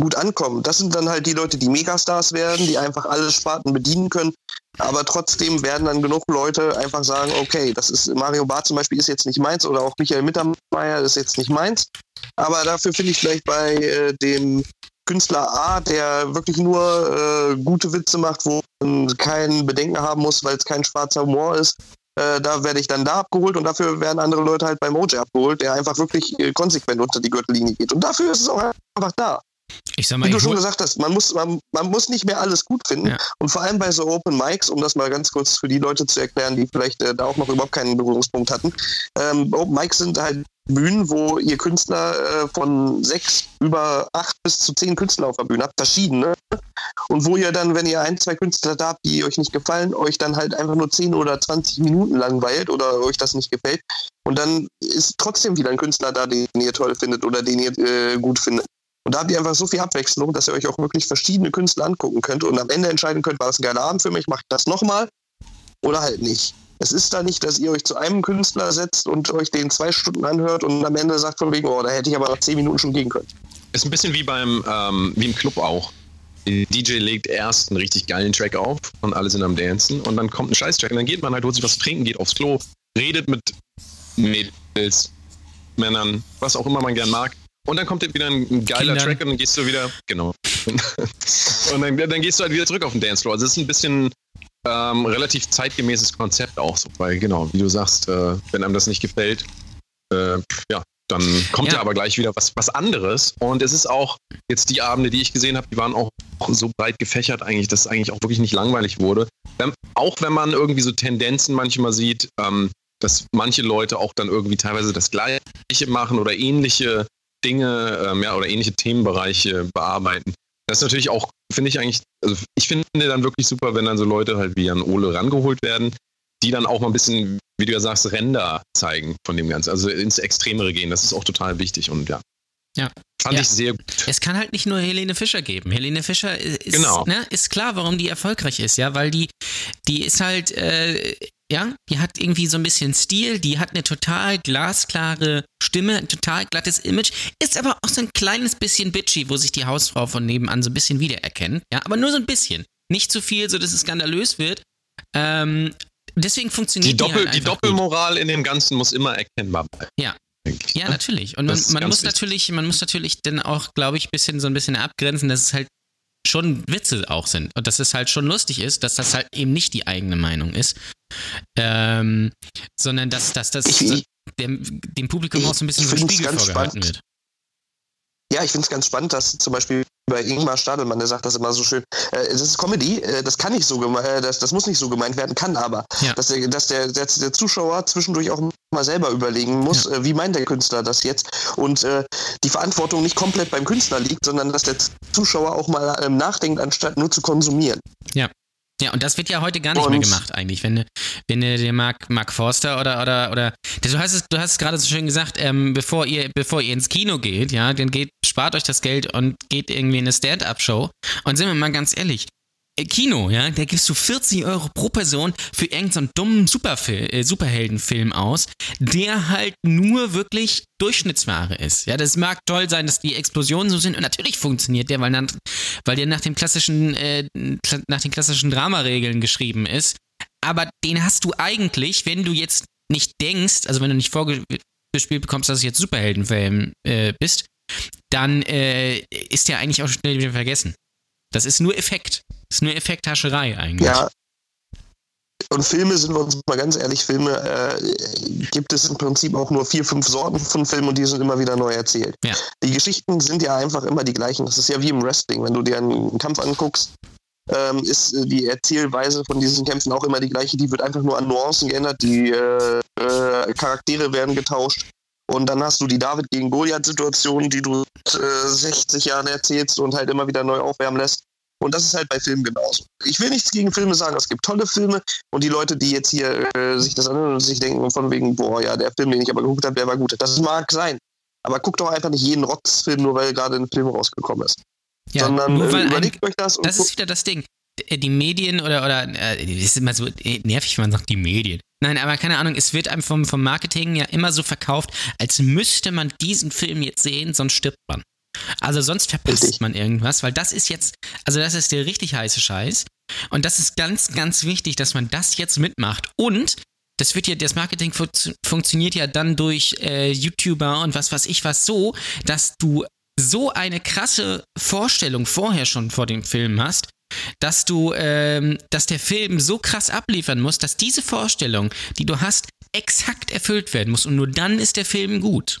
gut ankommen, das sind dann halt die Leute, die Megastars werden, die einfach alle Sparten bedienen können. Aber trotzdem werden dann genug Leute einfach sagen, okay, das ist Mario Barth zum Beispiel ist jetzt nicht meins oder auch Michael Mittermeier ist jetzt nicht meins. Aber dafür finde ich vielleicht bei äh, dem Künstler A, der wirklich nur äh, gute Witze macht, wo man kein Bedenken haben muss, weil es kein schwarzer Humor ist. Äh, da werde ich dann da abgeholt und dafür werden andere Leute halt beim OJ abgeholt, der einfach wirklich äh, konsequent unter die Gürtellinie geht. Und dafür ist es auch einfach da. Ich sag mal, Wie du schon gesagt hast, man muss, man, man muss nicht mehr alles gut finden. Ja. Und vor allem bei so Open Mics, um das mal ganz kurz für die Leute zu erklären, die vielleicht äh, da auch noch überhaupt keinen Berührungspunkt hatten. Ähm, Open Mics sind halt Bühnen, wo ihr Künstler äh, von sechs über acht bis zu zehn Künstler auf der Bühne habt, verschiedene. Und wo ihr dann, wenn ihr ein, zwei Künstler da habt, die euch nicht gefallen, euch dann halt einfach nur zehn oder zwanzig Minuten langweilt oder euch das nicht gefällt. Und dann ist trotzdem wieder ein Künstler da, den ihr toll findet oder den ihr äh, gut findet. Und da habt ihr einfach so viel Abwechslung, dass ihr euch auch wirklich verschiedene Künstler angucken könnt und am Ende entscheiden könnt, war das ein geiler Abend für mich, mache ich das nochmal oder halt nicht. Es ist da nicht, dass ihr euch zu einem Künstler setzt und euch den zwei Stunden anhört und am Ende sagt von wegen, oh, da hätte ich aber nach zehn Minuten schon gehen können. Ist ein bisschen wie beim, ähm, wie im Club auch. Der DJ legt erst einen richtig geilen Track auf und alle sind am Dancen und dann kommt ein Scheiß-Track und dann geht man halt, holt sich was trinken, geht aufs Klo, redet mit Mädels, Männern, was auch immer man gern mag. Und dann kommt wieder ein, geiler Kindern. Track und dann gehst du wieder, genau. und dann, dann, gehst du halt wieder zurück auf den Dancefloor. Also es ist ein bisschen ähm, relativ zeitgemäßes Konzept auch so, weil genau, wie du sagst, äh, wenn einem das nicht gefällt, äh, ja, dann kommt ja. ja aber gleich wieder was, was anderes. Und es ist auch, jetzt die Abende, die ich gesehen habe, die waren auch so breit gefächert eigentlich, dass es eigentlich auch wirklich nicht langweilig wurde. Ähm, auch wenn man irgendwie so Tendenzen manchmal sieht, ähm, dass manche Leute auch dann irgendwie teilweise das Gleiche machen oder ähnliche Dinge ähm, ja, oder ähnliche Themenbereiche bearbeiten. Das ist natürlich auch, finde ich eigentlich, also ich finde dann wirklich super, wenn dann so Leute halt wie Jan Ole rangeholt werden, die dann auch mal ein bisschen, wie du ja sagst, Ränder zeigen von dem Ganzen, also ins Extremere gehen. Das ist auch total wichtig und ja. Ja. Fand ja. ich sehr gut. Es kann halt nicht nur Helene Fischer geben. Helene Fischer ist, Genau. ne, ist klar, warum die erfolgreich ist, ja, weil die, die ist halt, äh, ja, die hat irgendwie so ein bisschen Stil, die hat eine total glasklare Stimme, ein total glattes Image, ist aber auch so ein kleines bisschen bitchy, wo sich die Hausfrau von nebenan so ein bisschen wiedererkennt, ja, aber nur so ein bisschen. Nicht zu viel, so dass es skandalös wird. Ähm, deswegen funktioniert Die, die, Doppel, halt die einfach gut. Doppelmoral in dem Ganzen muss immer erkennbar bleiben. Ja. Ja, ne? natürlich. Und man, man muss natürlich, man muss natürlich dann auch, glaube ich, bisschen so ein bisschen abgrenzen, dass es halt schon Witze auch sind und dass es halt schon lustig ist, dass das halt eben nicht die eigene Meinung ist, ähm, sondern dass, dass das Ich- ich- dem, dem Publikum auch so ein bisschen ich so ein Spiegel ganz vorgehalten spannend. wird. Ja, ich finde es ganz spannend, dass zum Beispiel bei Ingmar Stadelmann, der sagt das immer so schön, äh, das ist Comedy, äh, das kann nicht so gemeint, äh, das, das muss nicht so gemeint werden, kann aber. Ja. Dass, der, dass der, der, der Zuschauer zwischendurch auch mal selber überlegen muss, äh, wie meint der Künstler das jetzt und äh, die Verantwortung nicht komplett beim Künstler liegt, sondern dass der Zuschauer auch mal ähm, nachdenkt, anstatt nur zu konsumieren. Ja, und das wird ja heute gar nicht mehr Und- gemacht eigentlich, wenn du, wenn du dir Mark, Mark Forster oder, oder, oder, du hast es, du hast es gerade so schön gesagt, ähm, bevor ihr, bevor ihr ins Kino geht, ja, dann geht, spart euch das Geld und geht irgendwie in eine Stand-Up-Show. Und sind wir mal ganz ehrlich, Kino, ja, da gibst du 40 Euro pro Person für irgendeinen dummen Superfil äh, Superheldenfilm aus, der halt nur wirklich Durchschnittsware ist. Ja, das mag toll sein, dass die Explosionen so sind und natürlich funktioniert der, weil, dann, weil der nach dem klassischen, äh, nach den klassischen Dramaregeln geschrieben ist. Aber den hast du eigentlich, wenn du jetzt nicht denkst, also wenn du nicht vorgespielt bekommst, dass du jetzt Superheldenfilm äh, bist, dann äh, ist der eigentlich auch schnell wieder vergessen. Das ist nur Effekt. Ist nur Effekthascherei eigentlich. Ja. Und Filme, sind wir uns mal ganz ehrlich, Filme äh, gibt es im Prinzip auch nur vier, fünf Sorten von Filmen und die sind immer wieder neu erzählt. Ja. Die Geschichten sind ja einfach immer die gleichen. Das ist ja wie im Wrestling. Wenn du dir einen Kampf anguckst, ähm, ist äh, die Erzählweise von diesen Kämpfen auch immer die gleiche. Die wird einfach nur an Nuancen geändert. Die äh, äh, Charaktere werden getauscht. Und dann hast du die David gegen Goliath-Situation, die du seit äh, 60 Jahren erzählst und halt immer wieder neu aufwärmen lässt. Und das ist halt bei Filmen genauso. Ich will nichts gegen Filme sagen, es gibt tolle Filme und die Leute, die jetzt hier äh, sich das anhören und sich denken von wegen, boah, ja, der Film, den ich aber geguckt habe, der war gut. Das mag sein. Aber guckt doch einfach nicht jeden Rotzfilm, nur weil gerade ein Film rausgekommen ist. Ja, Sondern nur äh, weil ein, überlegt euch das und das ist wieder das Ding. D- Die Medien oder, oder äh, ist immer so äh, nervig, wenn man sagt, die Medien. Nein, aber keine Ahnung, es wird einem vom, vom Marketing ja immer so verkauft, als müsste man diesen Film jetzt sehen, sonst stirbt man. Also sonst verpasst Richtig. man irgendwas, weil das ist jetzt, also das ist der richtig heiße Scheiß. Und das ist ganz, ganz wichtig, dass man das jetzt mitmacht. Und das wird ja, das Marketing fu funktioniert ja dann durch äh, YouTuber und was weiß ich was so, dass du so eine krasse Vorstellung vorher schon vor dem Film hast, dass du, ähm, dass der Film so krass abliefern muss, dass diese Vorstellung, die du hast, exakt erfüllt werden muss und nur dann ist der Film gut.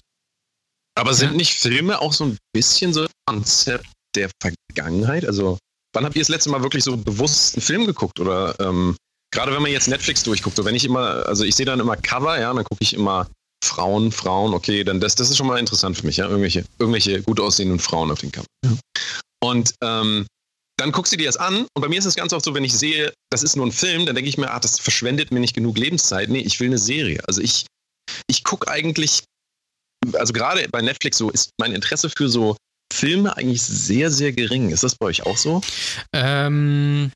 Aber sind Ja. nicht Filme auch so ein bisschen so ein Konzept der Vergangenheit? Also, wann habt ihr das letzte Mal wirklich so bewusst einen Film geguckt? Oder ähm, gerade wenn man jetzt Netflix durchguckt, so wenn ich immer, also ich sehe dann immer Cover, ja, dann gucke ich immer Frauen, Frauen, okay, dann das, das ist schon mal interessant für mich, ja, irgendwelche, irgendwelche gut aussehenden Frauen auf den Cover. Und ähm, dann guckst du dir das an und bei mir ist es ganz oft so, wenn ich sehe, das ist nur ein Film, dann denke ich mir, ah, das verschwendet mir nicht genug Lebenszeit. Nee, ich will eine Serie. Also ich, ich gucke eigentlich also gerade bei Netflix so ist mein Interesse für so Filme eigentlich sehr, sehr gering. Ist das bei euch auch so? Ähm,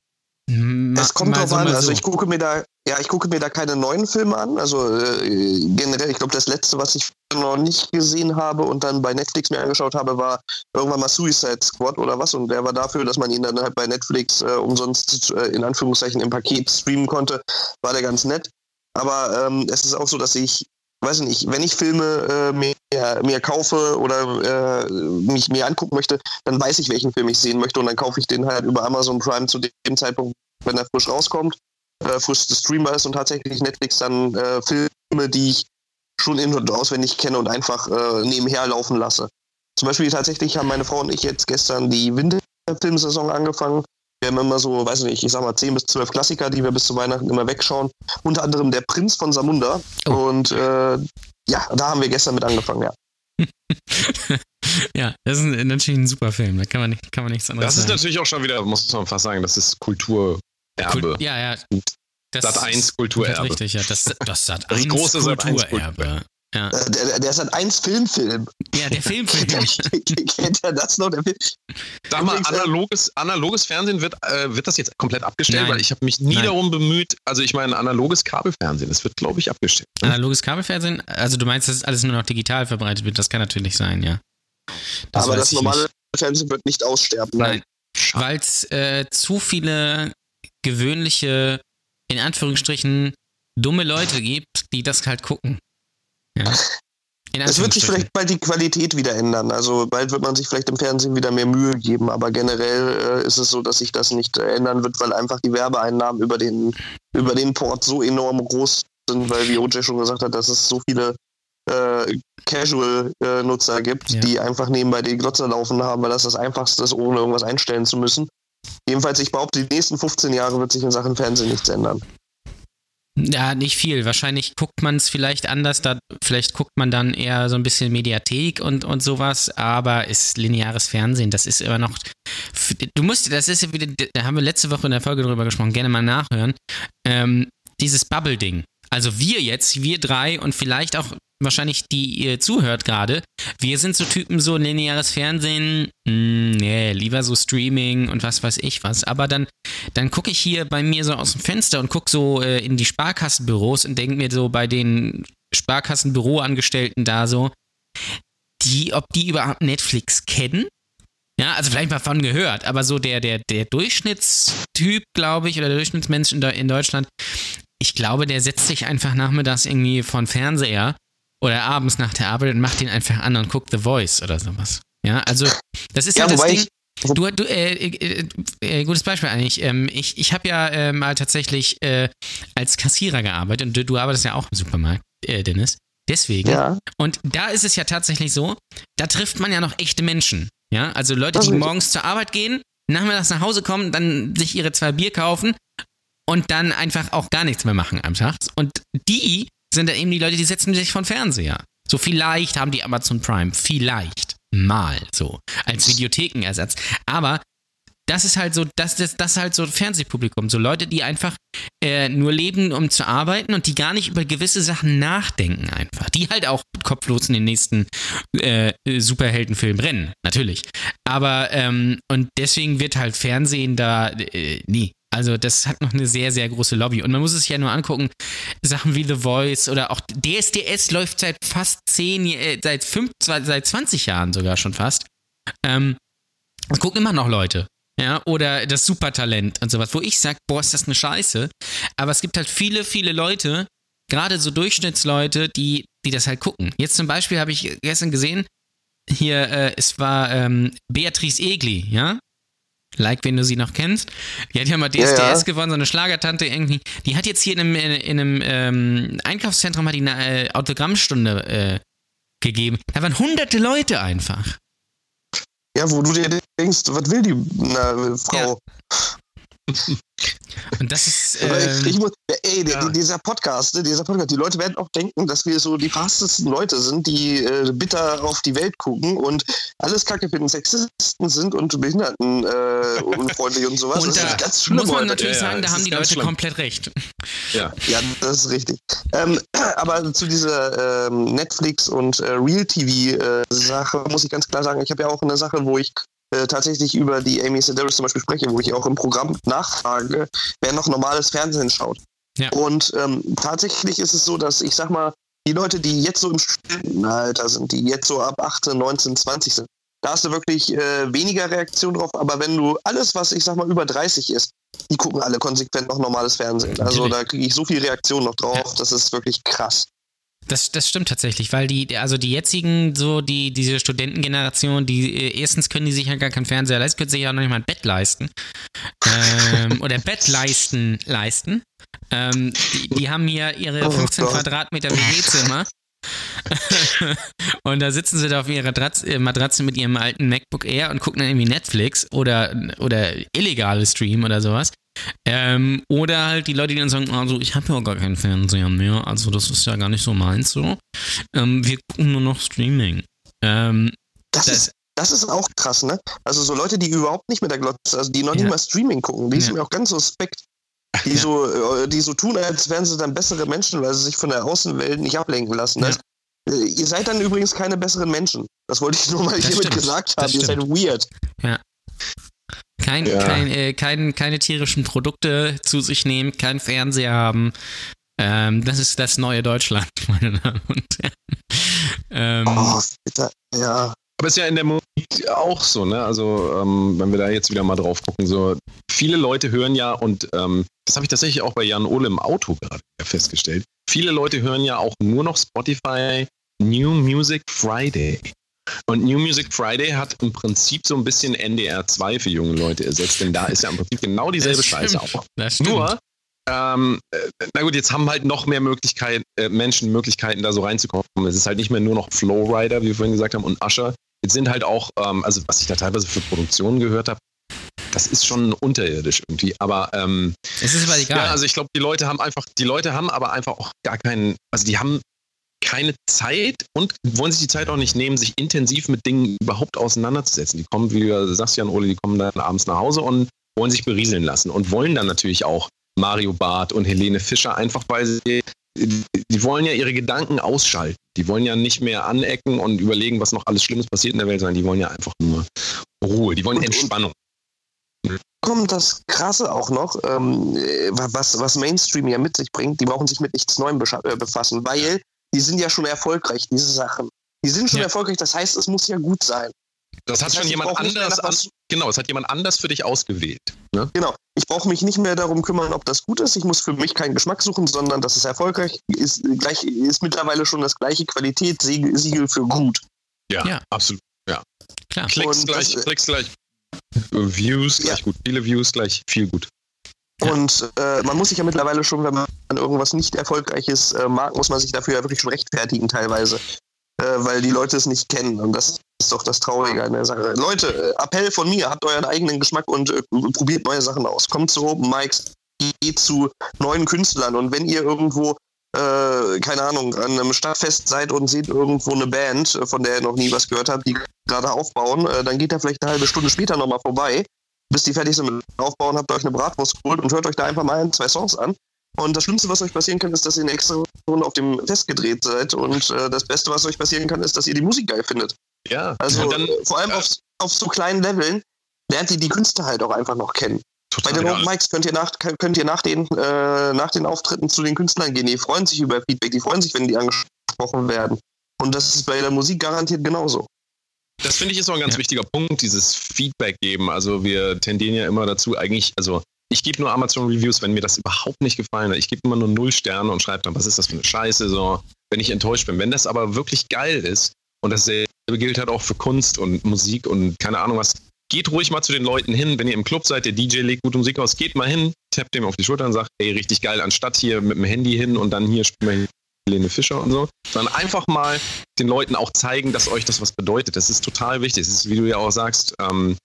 Es kommt drauf so, an, also so. ich gucke mir da, ja, ich gucke mir da keine neuen Filme an. Also äh, generell, ich glaube, das letzte, was ich noch nicht gesehen habe und dann bei Netflix mir angeschaut habe, war irgendwann mal Suicide Squad oder was. Und der war dafür, dass man ihn dann halt bei Netflix äh, umsonst äh, in Anführungszeichen im Paket streamen konnte, war der ganz nett. Aber ähm, es ist auch so, dass ich, weiß ich nicht, wenn ich Filme äh, mir, mir kaufe oder äh, mich mir angucken möchte, dann weiß ich, welchen Film ich sehen möchte und dann kaufe ich den halt über Amazon Prime zu dem Zeitpunkt, wenn er frisch rauskommt, äh, frisch streambar ist und tatsächlich Netflix dann äh, Filme, die ich schon in- und auswendig kenne und einfach äh, nebenher laufen lasse. Zum Beispiel tatsächlich haben meine Frau und ich jetzt gestern die Winde Filmsaison angefangen. Wir haben immer so, weiß nicht, ich sag mal 10 bis 12 Klassiker, die wir bis zu Weihnachten immer wegschauen. Unter anderem Der Prinz von Samunda. Oh. Und äh, ja, da haben wir gestern mit angefangen, ja. ja, das ist ein, natürlich ein super Film. Da kann man, nicht, kann man nichts anderes Das ist sagen. natürlich auch schon wieder, muss man fast sagen, das ist Kulturerbe. Cool, ja, ja. Das Sat 1 ist Kulturerbe. Richtig, ja. Das, das Sat Das 1 große Sat. 1 Kulturerbe. Ja. Äh, Der, der ist halt eins Filmfilm. ja, der Filmfilm. Kennt ihr das noch? Der Film? Sag mal, äh, analoges, analoges Fernsehen wird, äh, wird das jetzt komplett abgestellt, Nein. weil ich habe mich nie Nein. darum bemüht. Also ich meine, analoges Kabelfernsehen, das wird, glaube ich, abgestellt. ne? Analoges Kabelfernsehen? Also du meinst, dass alles nur noch digital verbreitet wird? Das kann natürlich sein, ja. aber weiß das normale nicht. Fernsehen wird nicht aussterben. Nein. Weil es äh, zu viele gewöhnliche, in Anführungsstrichen, dumme Leute gibt, die das halt gucken. Ja. Es wird sich vielleicht bald die Qualität wieder ändern. Also bald wird man sich vielleicht im Fernsehen wieder mehr Mühe geben, aber generell äh, ist es so, dass sich das nicht äh, ändern wird, weil einfach die Werbeeinnahmen über den, über den Port so enorm groß sind, weil wie OJ schon gesagt hat, dass es so viele äh, Casual-Nutzer gibt, Ja. die einfach nebenbei die Glotze laufen haben, weil das das Einfachste ist, ohne irgendwas einstellen zu müssen. Jedenfalls, ich behaupte, die nächsten 15 Jahre wird sich in Sachen Fernsehen nichts ändern. Ja, nicht viel. Wahrscheinlich guckt man es vielleicht anders. Da, vielleicht guckt man dann eher so ein bisschen Mediathek und, und sowas. Aber ist lineares Fernsehen, das ist immer noch. Du musst, das ist ja wieder, da haben wir letzte Woche in der Folge drüber gesprochen, gerne mal nachhören. Ähm, dieses Bubble-Ding. Also wir jetzt, wir drei und vielleicht auch wahrscheinlich die ihr zuhört gerade, wir sind so Typen, so lineares Fernsehen, mh, nee, lieber so Streaming und was weiß ich was. Aber dann, dann gucke ich hier bei mir so aus dem Fenster und gucke so äh, in die Sparkassenbüros und denke mir so bei den Sparkassenbüroangestellten da so, die, ob die überhaupt Netflix kennen. Ja, also vielleicht mal von gehört, aber so der, der, der Durchschnittstyp, glaube ich, oder der Durchschnittsmensch in, in Deutschland, ich glaube, der setzt sich einfach nachmittags irgendwie von Fernseher oder abends nach der Arbeit und macht den einfach an und guckt The Voice oder sowas. Ja, also das ist ja, Ja, das Ding. Du, du äh, äh, äh, gutes Beispiel eigentlich. Ähm, ich ich habe ja äh, mal tatsächlich äh, als Kassierer gearbeitet und du, du arbeitest ja auch im Supermarkt, äh, Dennis. Deswegen. Ja, Und da ist es ja tatsächlich so, da trifft man ja noch echte Menschen. Ja, also Leute, die morgens zur Arbeit gehen, nachmittags nach Hause kommen, dann sich ihre zwei Bier kaufen und dann einfach auch gar nichts mehr machen am Tag. Und die sind dann eben die Leute, die setzen sich von Fernseher. So vielleicht haben die Amazon Prime, vielleicht mal so als Videothekenersatz. Aber das ist halt so, das, das, das ist halt so Fernsehpublikum. So Leute, die einfach äh, nur leben, um zu arbeiten und die gar nicht über gewisse Sachen nachdenken einfach. Die halt auch kopflos in den nächsten äh, Superheldenfilm rennen, natürlich. Aber, ähm, und deswegen wird halt Fernsehen da, äh, nee. Also das hat noch eine sehr, sehr große Lobby. Und man muss es sich ja nur angucken, Sachen wie The Voice oder auch DSDS läuft seit fast zehn, äh, seit fünf, seit 20 Jahren sogar schon fast. Ähm, gucken immer noch Leute. Ja, oder das Supertalent und sowas, wo ich sage, boah, ist das eine Scheiße. Aber es gibt halt viele, viele Leute, gerade so Durchschnittsleute, die, die das halt gucken. Jetzt zum Beispiel habe ich gestern gesehen, hier, äh, es war ähm, Beatrice Egli, ja? Like, wenn du sie noch kennst. Die hat ja mal DSDS Ja, ja. gewonnen, so eine Schlagertante irgendwie. Die hat jetzt hier in einem, in, in einem ähm, Einkaufszentrum mal die äh, Autogrammstunde äh, gegeben. Da waren hunderte Leute einfach. ja, wo du dir denkst, was will die na, Frau? Und das ist. Aber ähm, ich, ich muss, ey, ja. dieser Podcast, ne, dieser Podcast, die Leute werden auch denken, dass wir so die fasteste Leute sind, die äh, bitter auf die Welt gucken und alles Kacke finden, Sexisten sind und Behinderten äh, unfreundlich und sowas. und das da ist ganz schlimm muss man heute. natürlich Ja, ja, sagen, da haben die Leute schlimm. komplett recht. Ja. Ja, das ist richtig. Ähm, aber zu dieser ähm, Netflix und äh, Real-TV-Sache muss ich ganz klar sagen, ich habe ja auch eine Sache, wo ich äh, tatsächlich über die Amy Sedaris zum Beispiel spreche, wo ich auch im Programm nachfrage, wer noch normales Fernsehen schaut. Ja. Und ähm, tatsächlich ist es so, dass ich sag mal, die Leute, die jetzt so im Studentenalter sind, die jetzt so ab 18, 19, 20 sind, da hast du wirklich äh, weniger Reaktion drauf. Aber wenn du alles, was ich sag mal über 30 ist, die gucken alle konsequent noch normales Fernsehen. Also Natürlich. da kriege ich so viel Reaktion noch drauf, das ist wirklich krass. Das, das stimmt tatsächlich, weil die, also die jetzigen, so die, diese Studentengeneration, die äh, erstens können die sich ja gar keinen Fernseher leisten, können sich ja noch nicht mal ein Bett leisten. ähm, oder Bett leisten leisten. Ähm, die, die haben hier ihre Oh 15 Gott. Quadratmeter WG-Zimmer und da sitzen sie da auf ihrer Dratz, äh, Matratze mit ihrem alten MacBook Air und gucken dann irgendwie Netflix oder, oder illegale Stream oder sowas. Ähm, oder halt die Leute, die dann sagen, also ich habe ja gar keinen Fernseher mehr, also das ist ja gar nicht so meins so. Ähm, wir gucken nur noch Streaming. Ähm, das, das- ist, das ist auch krass, ne? Also so Leute, die überhaupt nicht mit der Glotze, also die noch Ja. nicht mal Streaming gucken, die Ja. sind mir auch ganz suspekt. Die, Ja. so, äh, die so tun, als wären sie dann bessere Menschen, weil sie sich von der Außenwelt nicht ablenken lassen. Ja. Äh, ihr seid dann übrigens keine besseren Menschen. Das wollte ich nur mal Das hiermit stimmt. gesagt haben. Ihr seid weird. Kein, Ja. kein, äh, kein, keine tierischen Produkte zu sich nehmen, kein Fernseher haben. Ähm, das ist das neue Deutschland, meine Damen und Herren. Ähm, Oh, bitte. Ja. Aber ist ja in der Musik auch so, ne? Also, ähm, wenn wir da jetzt wieder mal drauf gucken, so viele Leute hören ja, und ähm, das habe ich tatsächlich auch bei Jan Ole im Auto gerade festgestellt. Viele Leute hören ja auch nur noch Spotify New Music Friday. Und New Music Friday hat im Prinzip so ein bisschen NDR 2 für junge Leute ersetzt, denn da ist ja im Prinzip genau dieselbe Scheiße auch. Nur, ähm, äh, na gut, jetzt haben halt noch mehr Möglichkeiten, äh, Menschen Möglichkeiten, da so reinzukommen. Es ist halt nicht mehr nur noch Flowrider, wie wir vorhin gesagt haben, und Usher. Jetzt sind halt auch, ähm, also was ich da teilweise für Produktionen gehört habe, das ist schon unterirdisch irgendwie. Aber ähm, es ist aber egal. ja, also ich glaube, die Leute haben einfach, die Leute haben aber einfach auch gar keinen, also die haben keine Zeit und wollen sich die Zeit auch nicht nehmen, sich intensiv mit Dingen überhaupt auseinanderzusetzen. Die kommen, wie du sagst, Jan Ole, die kommen dann abends nach Hause und wollen sich berieseln lassen und wollen dann natürlich auch Mario Barth und Helene Fischer, einfach weil sie, die, wollen ja ihre Gedanken ausschalten. Die wollen ja nicht mehr anecken und überlegen, was noch alles Schlimmes passiert in der Welt, sondern die wollen ja einfach nur Ruhe, die wollen Und- Entspannung. kommt das Krasse auch noch, ähm, äh, was, was Mainstream ja mit sich bringt, die brauchen sich mit nichts Neuem äh, befassen, weil die sind ja schon erfolgreich, diese Sachen. Die sind schon Ja. erfolgreich, das heißt, es muss ja gut sein. Das hat Das heißt, schon jemand anders, an, genau, es hat jemand anders für dich ausgewählt. Ne? Genau. Ich brauche mich nicht mehr darum kümmern, ob das gut ist. Ich muss für mich keinen Geschmack suchen, sondern das ist erfolgreich, ist, gleich, ist mittlerweile schon das gleiche Qualitätssiegel für gut. Ja, Ja. absolut. Klar. Klicks Und gleich, das- Klicks gleich Views Ja. gleich gut. Viele Views gleich viel gut. Und äh, man muss sich ja mittlerweile schon, wenn man irgendwas nicht Erfolgreiches äh, mag, muss man sich dafür ja wirklich schon rechtfertigen teilweise. Äh, weil die Leute es nicht kennen. Und das ist doch das Traurige an der Sache. Leute, Appell von mir, habt euren eigenen Geschmack und äh, probiert neue Sachen aus. Kommt zu Open Mics, geht zu neuen Künstlern. Und wenn ihr irgendwo, äh, keine Ahnung, an einem Stadtfest seid und seht irgendwo eine Band, äh, von der ihr noch nie was gehört habt, die gerade aufbauen, äh, dann geht da vielleicht eine halbe Stunde später nochmal vorbei bis die fertig sind mit dem Aufbauen, habt ihr euch eine Bratwurst geholt und hört euch da einfach mal ein, zwei Songs an. Und das Schlimmste, was euch passieren kann, ist, dass ihr nächste Runde auf dem Fest gedreht seid. Und äh, das Beste, was euch passieren kann, ist, dass ihr die Musik geil findet. Ja, Also dann vor allem auf, auf so kleinen Leveln lernt ihr die Künstler halt auch einfach noch kennen. Bei total den Open. Mics könnt ihr, nach, könnt ihr nach, den, äh, nach den Auftritten zu den Künstlern gehen. Die freuen sich über Feedback, die freuen sich, wenn die angesprochen werden. Und das ist bei der Musik garantiert genauso. Das finde ich ist auch ein ganz Ja. wichtiger Punkt, dieses Feedback geben. Also wir tendieren ja immer dazu, eigentlich, also ich gebe nur Amazon-Reviews, wenn mir das überhaupt nicht gefallen hat. Ich gebe immer nur null Sterne und schreibe dann, was ist das für eine Scheiße, so, wenn ich enttäuscht bin. Wenn das aber wirklich geil ist, und dasselbe gilt halt auch für Kunst und Musik und keine Ahnung was, geht ruhig mal zu den Leuten hin, wenn ihr im Club seid, der DJ legt gute Musik aus, geht mal hin, tappt dem auf die Schulter und sagt, ey, richtig geil, anstatt hier mit dem Handy hin und dann hier spielen wir Helene Fischer und so, sondern einfach mal den Leuten auch zeigen, dass euch das was bedeutet. Das ist total wichtig. Das ist, wie du ja auch sagst, ähm,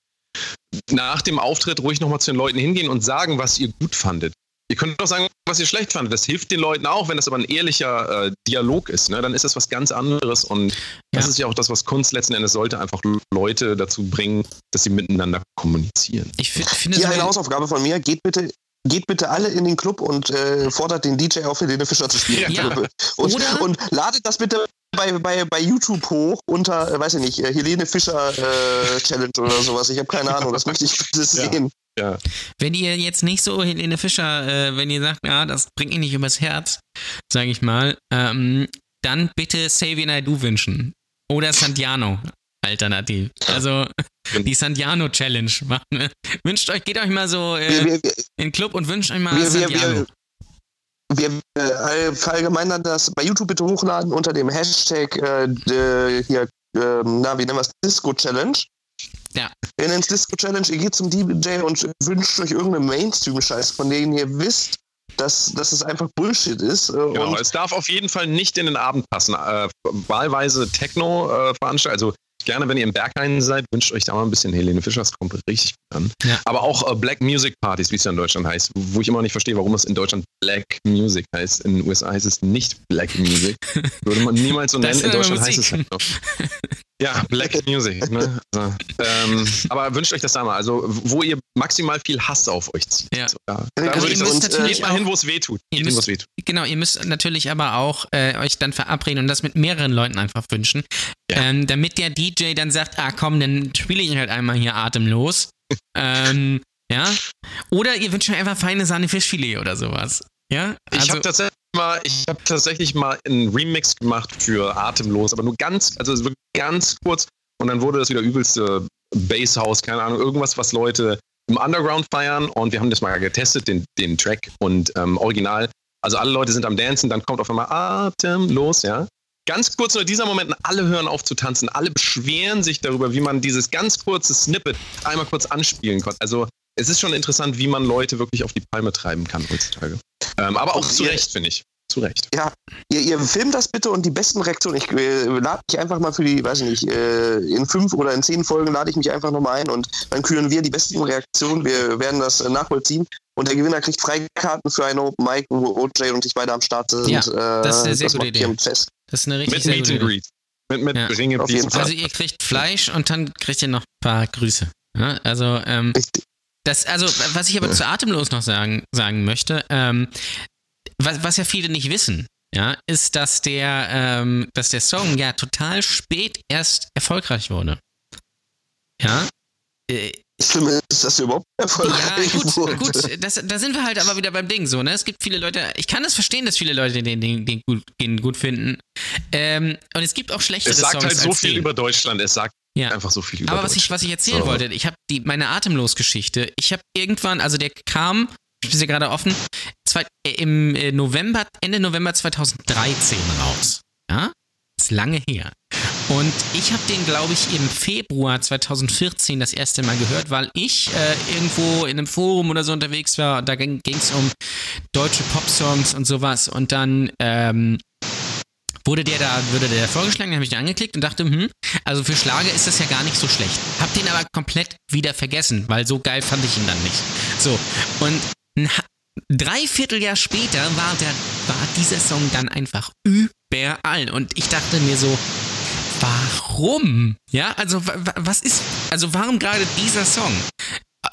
nach dem Auftritt ruhig nochmal zu den Leuten hingehen und sagen, was ihr gut fandet. Ihr könnt auch sagen, was ihr schlecht fandet. Das hilft den Leuten auch, wenn das aber ein ehrlicher äh, Dialog ist. Ne? Dann ist das was ganz anderes und das Ja. ist ja auch das, was Kunst letzten Endes sollte, einfach Leute dazu bringen, dass sie miteinander kommunizieren. Ich fi- finde Hier eine Hausaufgabe von mir. Geht bitte, geht bitte alle in den Club und äh, fordert den DJ auf, Helene Fischer zu spielen. Ja. Und, Oder- und ladet das bitte bei, bei, bei YouTube hoch unter, äh, weiß ich nicht, äh, Helene Fischer äh, Challenge oder sowas. Ich habe keine Ahnung, das möchte ich bitte Ja. sehen. Ja. Wenn ihr jetzt nicht so Helene Fischer, äh, wenn ihr sagt, ja, das bringt ihn nicht übers Herz, sage ich mal, ähm, dann bitte Xavier Naidoo wünschen. Oder Santiano. Alternativ. Also die Santiano Challenge. machen. Wünscht euch, geht euch mal so Wir, äh, wir, in den Club und wünscht euch mal wir, wir, Santiano. wir, wir äh, verallgemeinern das bei YouTube bitte hochladen unter dem Hashtag äh, hier, äh, na, wie nennen wir es, Disco Challenge. Ja. Ihr nennt es Disco Challenge, ihr geht zum DJ und wünscht euch irgendeinen Mainstream-Scheiß, von dem ihr wisst, dass, dass es einfach Bullshit ist. Äh, Genau, und es darf auf jeden Fall nicht in den Abend passen. Äh, wahlweise Techno-Veranstaltungen, also gerne, wenn ihr im Berghain seid, wünscht euch da mal ein bisschen Helene Fischer, das kommt richtig gut an. Ja. Aber auch äh, Black Music Partys, wie es ja in Deutschland heißt, wo ich immer noch nicht verstehe, warum es in Deutschland Black Music heißt. In den USA heißt es nicht Black Music. Würde man niemals so nennen. In Deutschland heißt es Musik. halt noch. Ja, Black Music. Ne? Also, ähm, aber wünscht euch das da mal. Also, wo ihr maximal viel Hass auf euch zieht. Ja. So, da, Also ich müsst das, natürlich geht mal hin, wo es weh tut. Ihr müsst-. Genau, ihr müsst natürlich aber auch äh, euch dann verabreden und das mit mehreren Leuten einfach wünschen, Ja. ähm, damit der DJ dann sagt, ah komm, dann spiele ich halt einmal hier atemlos. ähm, ja. Oder ihr wünscht euch einfach feine Sahne Fischfilet oder sowas. Ja. Ich Also, habe tatsächlich mal, ich habe tatsächlich mal einen Remix gemacht für Atemlos, aber nur ganz, also wirklich ganz kurz. Und dann wurde das wieder übelste Basshouse, keine Ahnung, irgendwas, was Leute im Underground feiern. Und wir haben das mal getestet, den, den Track und ähm, original. Also alle Leute sind am Dancen, dann kommt auf einmal Atemlos, ja. Ganz kurz nur dieser Moment, alle hören auf zu tanzen, alle beschweren sich darüber, wie man dieses ganz kurze Snippet einmal kurz anspielen konnte. Also es ist schon interessant, wie man Leute wirklich auf die Palme treiben kann heutzutage. Ähm, aber auch zu Recht, finde ich. Zu Recht. ja, ihr, ihr filmt das bitte und die besten Reaktionen. Ich äh, lade mich einfach mal für die, weiß ich nicht, äh, in fünf oder in zehn Folgen lade ich mich einfach nochmal ein und dann küren wir die besten Reaktionen. Wir werden das äh, nachvollziehen. Und der Gewinner kriegt Freikarten für eine Open Mic, wo OJ und ich beide am Start sind. Ja, äh, das ist eine sehr gute Idee. Fest. das ist eine richtig Mit sehr Meet gute and Idee. Greet. Mit, mit Ja. Ringe, Auf jeden Fall. Also ihr kriegt Fleisch und dann kriegt ihr noch ein paar Grüße. Ja, also ähm. Das, also, was ich aber zu Atemlos noch sagen, sagen möchte, ähm, was, was ja viele nicht wissen, ja, ist, dass der, ähm, dass der Song ja total spät erst erfolgreich wurde. Ja. Äh, Schlimm ist, dass er überhaupt ja, erfolgreich gut, wurde. gut, das, da sind wir halt aber wieder beim Ding so, ne? Es gibt viele Leute, ich kann es verstehen, dass viele Leute den, den, den, gut, den gut finden. Ähm, und es gibt auch schlechtere Es sagt Songs halt so viel den. über Deutschland. Es sagt Ja. einfach so viel über Aber was ich, was ich erzählen So. wollte, ich habe die meine Atemlos-Geschichte. Ich habe irgendwann, also der kam, ich bin sie gerade offen, zwei, äh, im äh, November, Ende November 2013 raus. Ja, ist lange her. Und ich habe den, glaube ich, im Februar 2014 das erste Mal gehört, weil ich äh, irgendwo in einem Forum oder so unterwegs war. Da ging es um deutsche Popsongs und sowas. Und dann ähm, wurde der da, wurde der vorgeschlagen, habe ich den angeklickt und dachte, hm, also für Schlager ist das ja gar nicht so schlecht. Hab den aber komplett wieder vergessen, weil so geil fand ich ihn dann nicht. So, und ein ha- Dreivierteljahr später war, der, war dieser Song dann einfach überall. Und ich dachte mir so, warum? Ja, also wa- wa- was ist, also warum gerade dieser Song?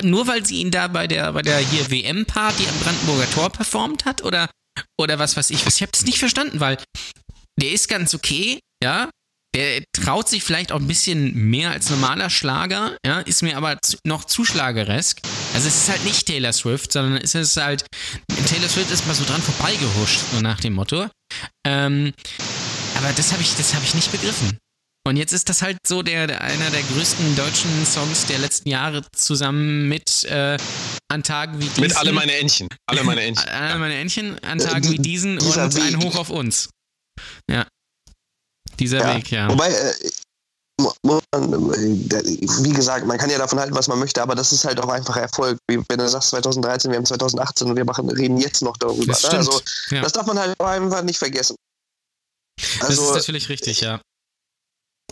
Nur weil sie ihn da bei der, bei der hier WM-Party am Brandenburger Tor performt hat? Oder, oder was weiß ich? Ich habe das nicht verstanden, weil der ist ganz okay, ja. Der traut sich vielleicht auch ein bisschen mehr als normaler Schlager, ja, ist mir aber noch zu schlageresk. Also es ist halt nicht Taylor Swift, sondern es ist halt, Taylor Swift ist mal so dran vorbeigehuscht, so nach dem Motto. Ähm, aber das habe ich, das habe ich nicht begriffen. Und jetzt ist das halt so der, einer der größten deutschen Songs der letzten Jahre zusammen mit äh, an Tagen wie diesen. Mit alle meine Entchen. Alle meine Entchen. Alle meine Entchen an Äh, Tagen wie diesen dieser und ein. Hoch auf uns. Ja. Dieser Ja. Weg, ja. Wobei, äh, äh, wie gesagt, man kann ja davon halten, was man möchte, aber das ist halt auch einfach Erfolg. Wie wenn du sagst 2013, wir haben 2018 und wir machen, reden jetzt noch darüber. Das ne? stimmt. Also, Ja. das darf man halt auch einfach nicht vergessen. das Also, ist natürlich richtig, ja.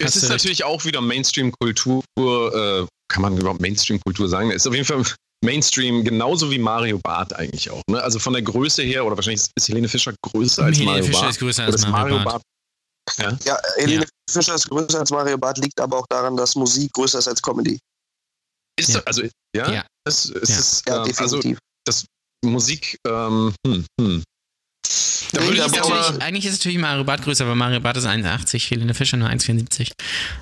Es ist natürlich auch wieder Mainstream-Kultur. Äh, kann man überhaupt Mainstream-Kultur sagen? Es ist auf jeden Fall Mainstream, genauso wie Mario Barth eigentlich auch. Ne? Also von der Größe her, oder wahrscheinlich ist Helene Fischer größer als Helene Mario Fischer Barth. ist größer als Mario Mario Barth. Barth. Ja? ja, Helene Fischer ist größer als Mario Barth, liegt aber auch daran, dass Musik größer ist als Comedy. Ist Ja. das, also, ja? Ja. Ja. Ist, Ja, ähm, also definitiv. Musik, ähm, hm, hm. Da Eigentlich ist, natürlich, mal, eigentlich ist natürlich Mario Barth größer, aber Mario Barth ist 1,80, Helene Fischer nur 1,74.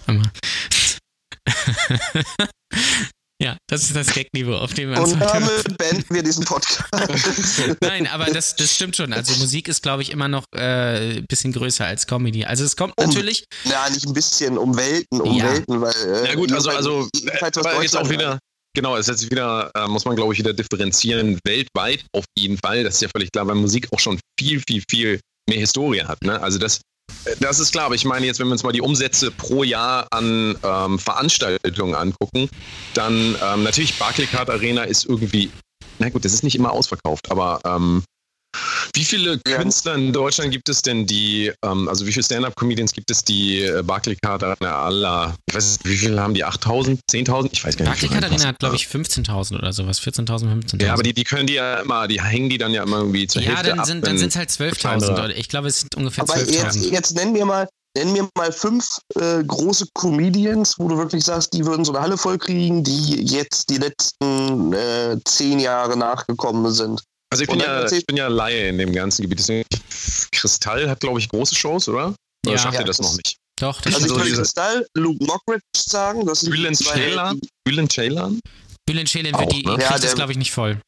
Ja, das ist das Gag-Niveau, auf dem wir uns Und heute- damit beenden wir diesen Podcast. Nein, aber das, das stimmt schon. Also Musik ist, glaube ich, immer noch äh, ein bisschen größer als Comedy. Also es kommt Um- natürlich, ja, nicht ein bisschen, um Welten, um Ja. Welten, weil. Äh, ja gut, also, also äh, jetzt auch wieder, genau, es ist jetzt wieder, äh, muss man glaube ich wieder differenzieren, weltweit auf jeden Fall. Das ist ja völlig klar, weil Musik auch schon viel, viel, viel mehr Historie hat. Ne? Also das, äh, das ist klar, aber ich meine jetzt, wenn wir uns mal die Umsätze pro Jahr an ähm, Veranstaltungen angucken, dann ähm, natürlich Barclaycard Arena ist irgendwie, na gut, das ist nicht immer ausverkauft, aber ähm, Wie viele Ja. Künstler in Deutschland gibt es denn, die, ähm, also wie viele Stand-Up-Comedians gibt es, die äh, Barclaycard Arena aller, ich weiß nicht, wie viele haben die? 8000? 10.000? Ich weiß gar nicht. Arena hat, glaube ich, 15.000 oder sowas. 14.000, 15.000. Ja, aber die, die können die ja immer, die hängen die dann ja immer irgendwie zur Ja, Hälfte dann ab, sind wenn- dann sind es halt 12.000. kleinere- oder- Ich glaube, es sind ungefähr Aber jetzt, 12.000. jetzt nennen wir mal, nennen wir mal fünf äh, große Comedians, wo du wirklich sagst, die würden so eine Halle voll kriegen, die jetzt die letzten äh, zehn Jahre nachgekommen sind. Also ich bin, ja, ich bin ja Laie in dem ganzen Gebiet. Deswegen, Kristall hat, glaube ich, große Shows, oder? Oder Ja. schafft ihr Ja, das das- noch nicht? Doch, das Also ich so würde Kristall, Luke Mockridge sagen, das sind Bülent Ceylan? die- Bülent Ceylan? Bülent Ceylan wird die, ne? kriegt Ja, das, glaube ich, nicht voll.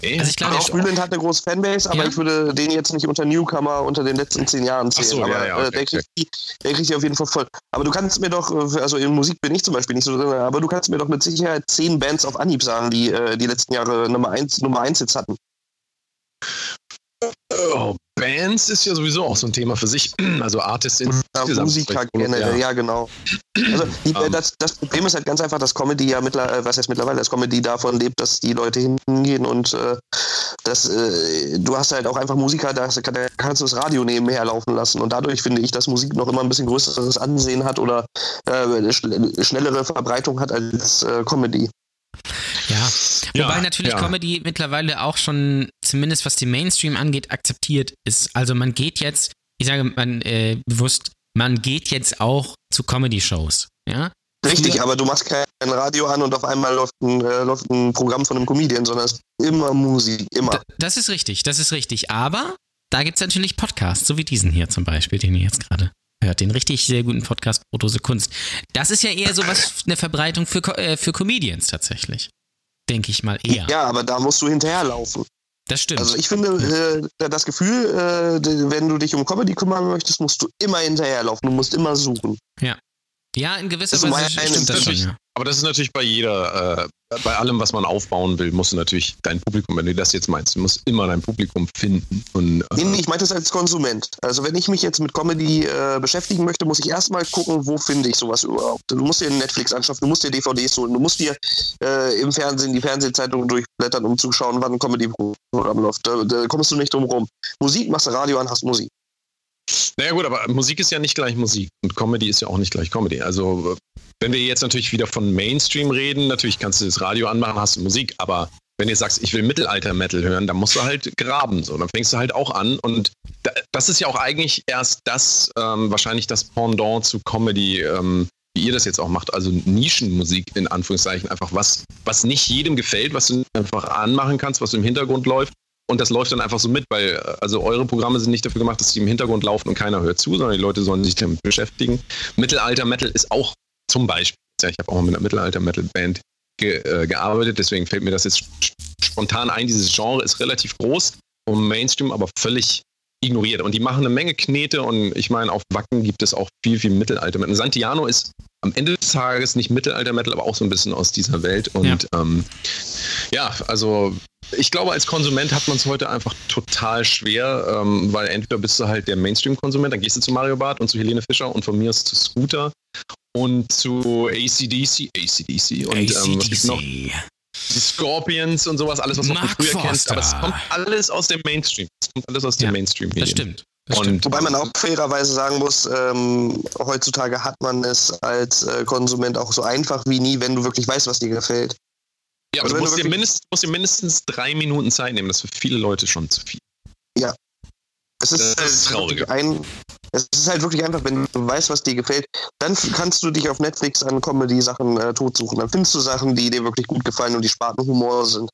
Ey, Also ich glaube, Auch der- Bülent hat eine große Fanbase, aber Ja. ich würde den jetzt nicht unter Newcomer unter den letzten zehn Jahren zählen. So, aber ja, ja, äh, okay, der, kriegt die, der kriegt die auf jeden Fall voll. Aber du kannst mir doch, äh, also in Musik bin ich zum Beispiel nicht so drin, aber du kannst mir doch mit Sicherheit zehn Bands auf Anhieb sagen, die äh, die letzten Jahre Nummer eins, Nummer eins Hits hatten. Oh, Bands ist ja sowieso auch so ein Thema für sich. Also Artists Ja, insgesamt. Musiker generell, ja. genau. Also die, äh, Ähm. das, das Problem ist halt ganz einfach, dass Comedy ja mittlerweile, äh, was heißt mittlerweile, dass Comedy davon lebt, dass die Leute hingehen und äh, das, äh, du hast halt auch einfach Musiker, da, da kannst du das Radio nebenher laufen lassen und dadurch finde ich, dass Musik noch immer ein bisschen größeres Ansehen hat oder äh, schnellere Verbreitung hat als äh, Comedy. Ja. Ja, Wobei natürlich ja. Comedy mittlerweile auch schon, zumindest was die Mainstream angeht, akzeptiert ist. Also man geht jetzt, ich sage man äh, bewusst, man geht jetzt auch zu Comedy-Shows. Ja? Richtig, aber du machst kein Radio an und auf einmal läuft ein, äh, läuft ein Programm von einem Comedian, sondern es ist immer Musik, immer. D- Das ist richtig, das ist richtig. Aber da gibt es natürlich Podcasts, so wie diesen hier zum Beispiel, den ihr jetzt gerade hört. Den richtig sehr guten Podcast Brotose Kunst. Das ist ja eher so was, eine Verbreitung für, äh, für Comedians tatsächlich. Denke ich mal eher. Ja, aber da musst du hinterherlaufen. Das stimmt. Also ich finde, äh, das Gefühl, äh, wenn du dich um Comedy kümmern möchtest, musst du immer hinterherlaufen. Du musst immer suchen. ja, in gewisser Weise stimmt das schon, ja. Aber das ist natürlich bei jeder, äh, bei allem, was man aufbauen will, musst du natürlich dein Publikum, wenn du das jetzt meinst, du musst immer dein Publikum finden. Und, äh, Nee, ich meine das als Konsument. Also wenn ich mich jetzt mit Comedy äh, beschäftigen möchte, muss ich erstmal gucken, wo finde ich sowas überhaupt. Du musst dir Netflix anschaffen, du musst dir DVDs holen, du musst dir äh, im Fernsehen die Fernsehzeitung durchblättern, um zu schauen, wann ein Comedy-Programm läuft. Da, da kommst du nicht drum rum. Musik, machst du Radio an, hast Musik. Naja gut, aber Musik ist ja nicht gleich Musik und Comedy ist ja auch nicht gleich Comedy. Also wenn wir jetzt natürlich wieder von Mainstream reden, natürlich kannst du das Radio anmachen, hast Musik, aber wenn du sagst, ich will Mittelalter-Metal hören, dann musst du halt graben. So, dann fängst du halt auch an. Und da, das ist ja auch eigentlich erst das, ähm, wahrscheinlich das Pendant zu Comedy, ähm, wie ihr das jetzt auch macht, also Nischenmusik in Anführungszeichen, einfach was, was nicht jedem gefällt, was du einfach anmachen kannst, was im Hintergrund läuft. Und das läuft dann einfach so mit, weil äh, also eure Programme sind nicht dafür gemacht, dass sie im Hintergrund laufen und keiner hört zu, sondern die Leute sollen sich damit beschäftigen. Mittelalter-Metal ist auch zum Beispiel, ich habe auch mal mit einer Mittelalter-Metal-Band ge, äh, gearbeitet, deswegen fällt mir das jetzt sp- spontan ein. Dieses Genre ist relativ groß und Mainstream aber völlig ignoriert. Und die machen eine Menge Knete und ich meine, auf Wacken gibt es auch viel, viel Mittelalter-Metal. Santiano ist am Ende des Tages nicht Mittelalter-Metal, aber auch so ein bisschen aus dieser Welt. Und ja, ähm, ja also ich glaube, als Konsument hat man es heute einfach total schwer, ähm, weil entweder bist du halt der Mainstream-Konsument, dann gehst du zu Mario Barth und zu Helene Fischer und von mir ist zu Scooter und zu ACDC, ACDC und ähm, was gibt's noch? Die Scorpions und sowas, alles, was man Mark früher kennst. Forster. Aber es kommt alles aus dem Mainstream. Es kommt alles aus dem Ja, mainstream Das stimmt. Das Und- stimmt. Wobei man auch fairerweise sagen muss, ähm, heutzutage hat man es als äh, Konsument auch so einfach wie nie, wenn du wirklich weißt, was dir gefällt. Ja, aber Also du wenn musst du dir, wirklich- mindest, musst dir mindestens drei Minuten Zeit nehmen. Das ist für viele Leute schon zu viel. Es ist, Das ist halt traurig. ein, es ist halt wirklich einfach, wenn du weißt, was dir gefällt, dann kannst du dich auf Netflix an Comedy-Sachen äh, totsuchen. Dann findest du Sachen, die dir wirklich gut gefallen und die Spartenhumor sind.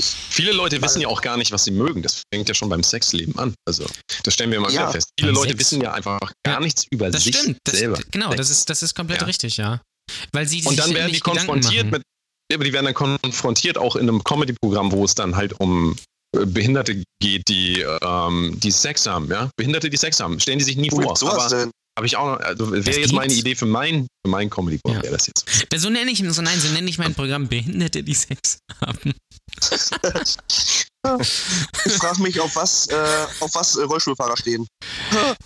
Viele Leute wissen ja auch gar nicht, was sie mögen. Das fängt ja schon beim Sexleben an. Also, das stellen wir mal Ja, wieder fest. Viele Leute Sex. wissen ja einfach gar Ja, nichts über Das sich stimmt. Das, selber. genau, das ist, das ist komplett Ja. richtig, ja. Weil sie Und dann werden die konfrontiert mit, ja, aber die werden dann konfrontiert auch in einem Comedy-Programm, wo es dann halt um Behinderte geht, die, ähm, die Sex haben, ja? Behinderte, die Sex haben. Stellen die sich nie Wo vor. sowas Aber denn? habe ich auch noch, also Das wäre jetzt meine? Idee für mein, für mein Comedy-Programm, Ja. wäre das jetzt. So nenne ich so nein, so nenne ich mein Programm Behinderte, die Sex haben. Ich frage mich, auf was, äh, auf was äh, Rollstuhlfahrer stehen.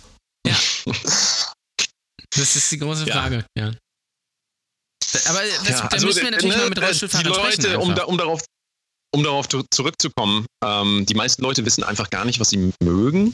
Das ist die große Ja. Frage, ja. Da- Aber das, Ja, da also, müssen wir natürlich ne, mal mit äh, Rollstuhlfahrern Die sprechen. Leute, um, einfach. da, um darauf um darauf zurückzukommen, ähm, die meisten Leute wissen einfach gar nicht, was sie mögen.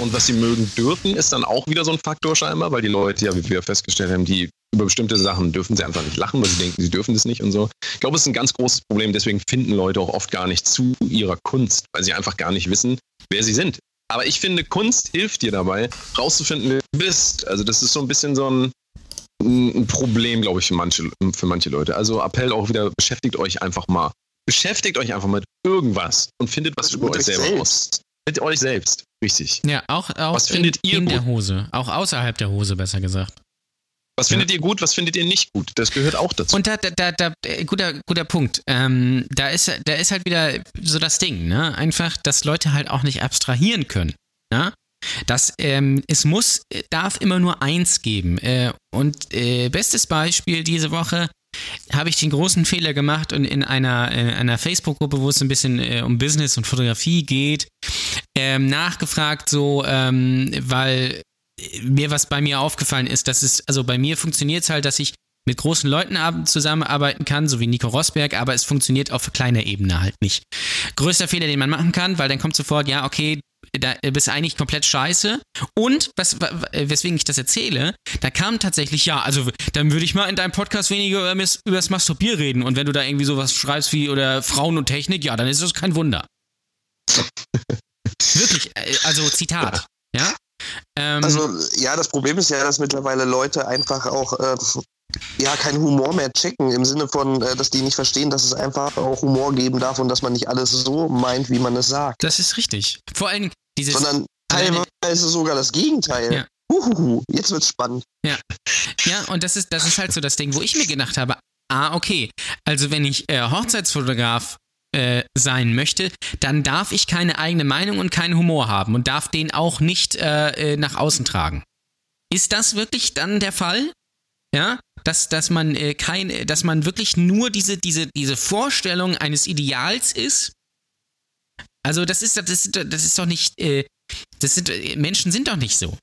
Und was sie mögen dürfen, ist dann auch wieder so ein Faktor scheinbar, weil die Leute, ja, wie wir festgestellt haben, die über bestimmte Sachen dürfen sie einfach nicht lachen, weil sie denken, sie dürfen das nicht und so. Ich glaube, es ist ein ganz großes Problem. Deswegen finden Leute auch oft gar nicht zu ihrer Kunst, weil sie einfach gar nicht wissen, wer sie sind. Aber ich finde, Kunst hilft dir dabei, rauszufinden, wer du bist. Also das ist so ein bisschen so ein, ein Problem, glaube ich, für manche, für manche Leute. Also Appell auch wieder, beschäftigt euch einfach mal. Beschäftigt euch einfach mit irgendwas und findet was über euch selber raus. Mit euch selbst, richtig. Ja, auch, auch was findet in, ihr in gut? der Hose. Auch außerhalb der Hose, besser gesagt. Was findet ihr gut, was findet ihr nicht gut? Das gehört auch dazu. Und da, da, da, da äh, guter, guter Punkt. Ähm, da, ist, da ist halt wieder so das Ding, ne? Einfach, dass Leute halt auch nicht abstrahieren können. Ne? Das, ähm, es muss, äh, darf immer nur eins geben. Äh, und äh, bestes Beispiel diese Woche habe ich den großen Fehler gemacht und in einer, äh, einer Facebook-Gruppe, wo es ein bisschen äh, um Business und Fotografie geht, ähm, nachgefragt, so, ähm, weil mir was bei mir aufgefallen ist, dass es, also bei mir funktioniert es halt, dass ich mit großen Leuten zusammenarbeiten kann, so wie Nico Rosberg, aber es funktioniert auf kleiner Ebene halt nicht. Größter Fehler, den man machen kann, weil dann kommt sofort, ja, okay, da bist du eigentlich komplett scheiße. Und was, wa- wa- weswegen ich das erzähle, da kam tatsächlich, ja, also dann würde ich mal in deinem Podcast weniger über, über das Masturbier reden. Und wenn du da irgendwie sowas schreibst wie oder Frauen und Technik, ja, dann ist das kein Wunder. Wirklich, äh, also Zitat. Ja? Ähm, Also, ja, das Problem ist ja, dass mittlerweile Leute einfach auch äh, ja keinen Humor mehr checken, im Sinne von, äh, dass die nicht verstehen, dass es einfach auch Humor geben darf und dass man nicht alles so meint, wie man es sagt. das ist richtig. Vor allem dieses. Sondern teilweise sogar das Gegenteil. Ja. Uhuhu, jetzt wird's spannend. Ja, und das ist, das ist halt so das Ding, wo ich mir gedacht habe, ah, okay, also wenn ich äh, Hochzeitsfotograf äh, sein möchte, dann darf ich keine eigene Meinung und keinen Humor haben und darf den auch nicht äh, äh, nach außen tragen. Ist das wirklich dann der Fall? Ja, dass, dass man äh, kein, dass man wirklich nur diese, diese, diese Vorstellung eines Ideals ist? Also das ist, das ist, das ist doch nicht, äh, das sind, äh, Menschen sind doch nicht so.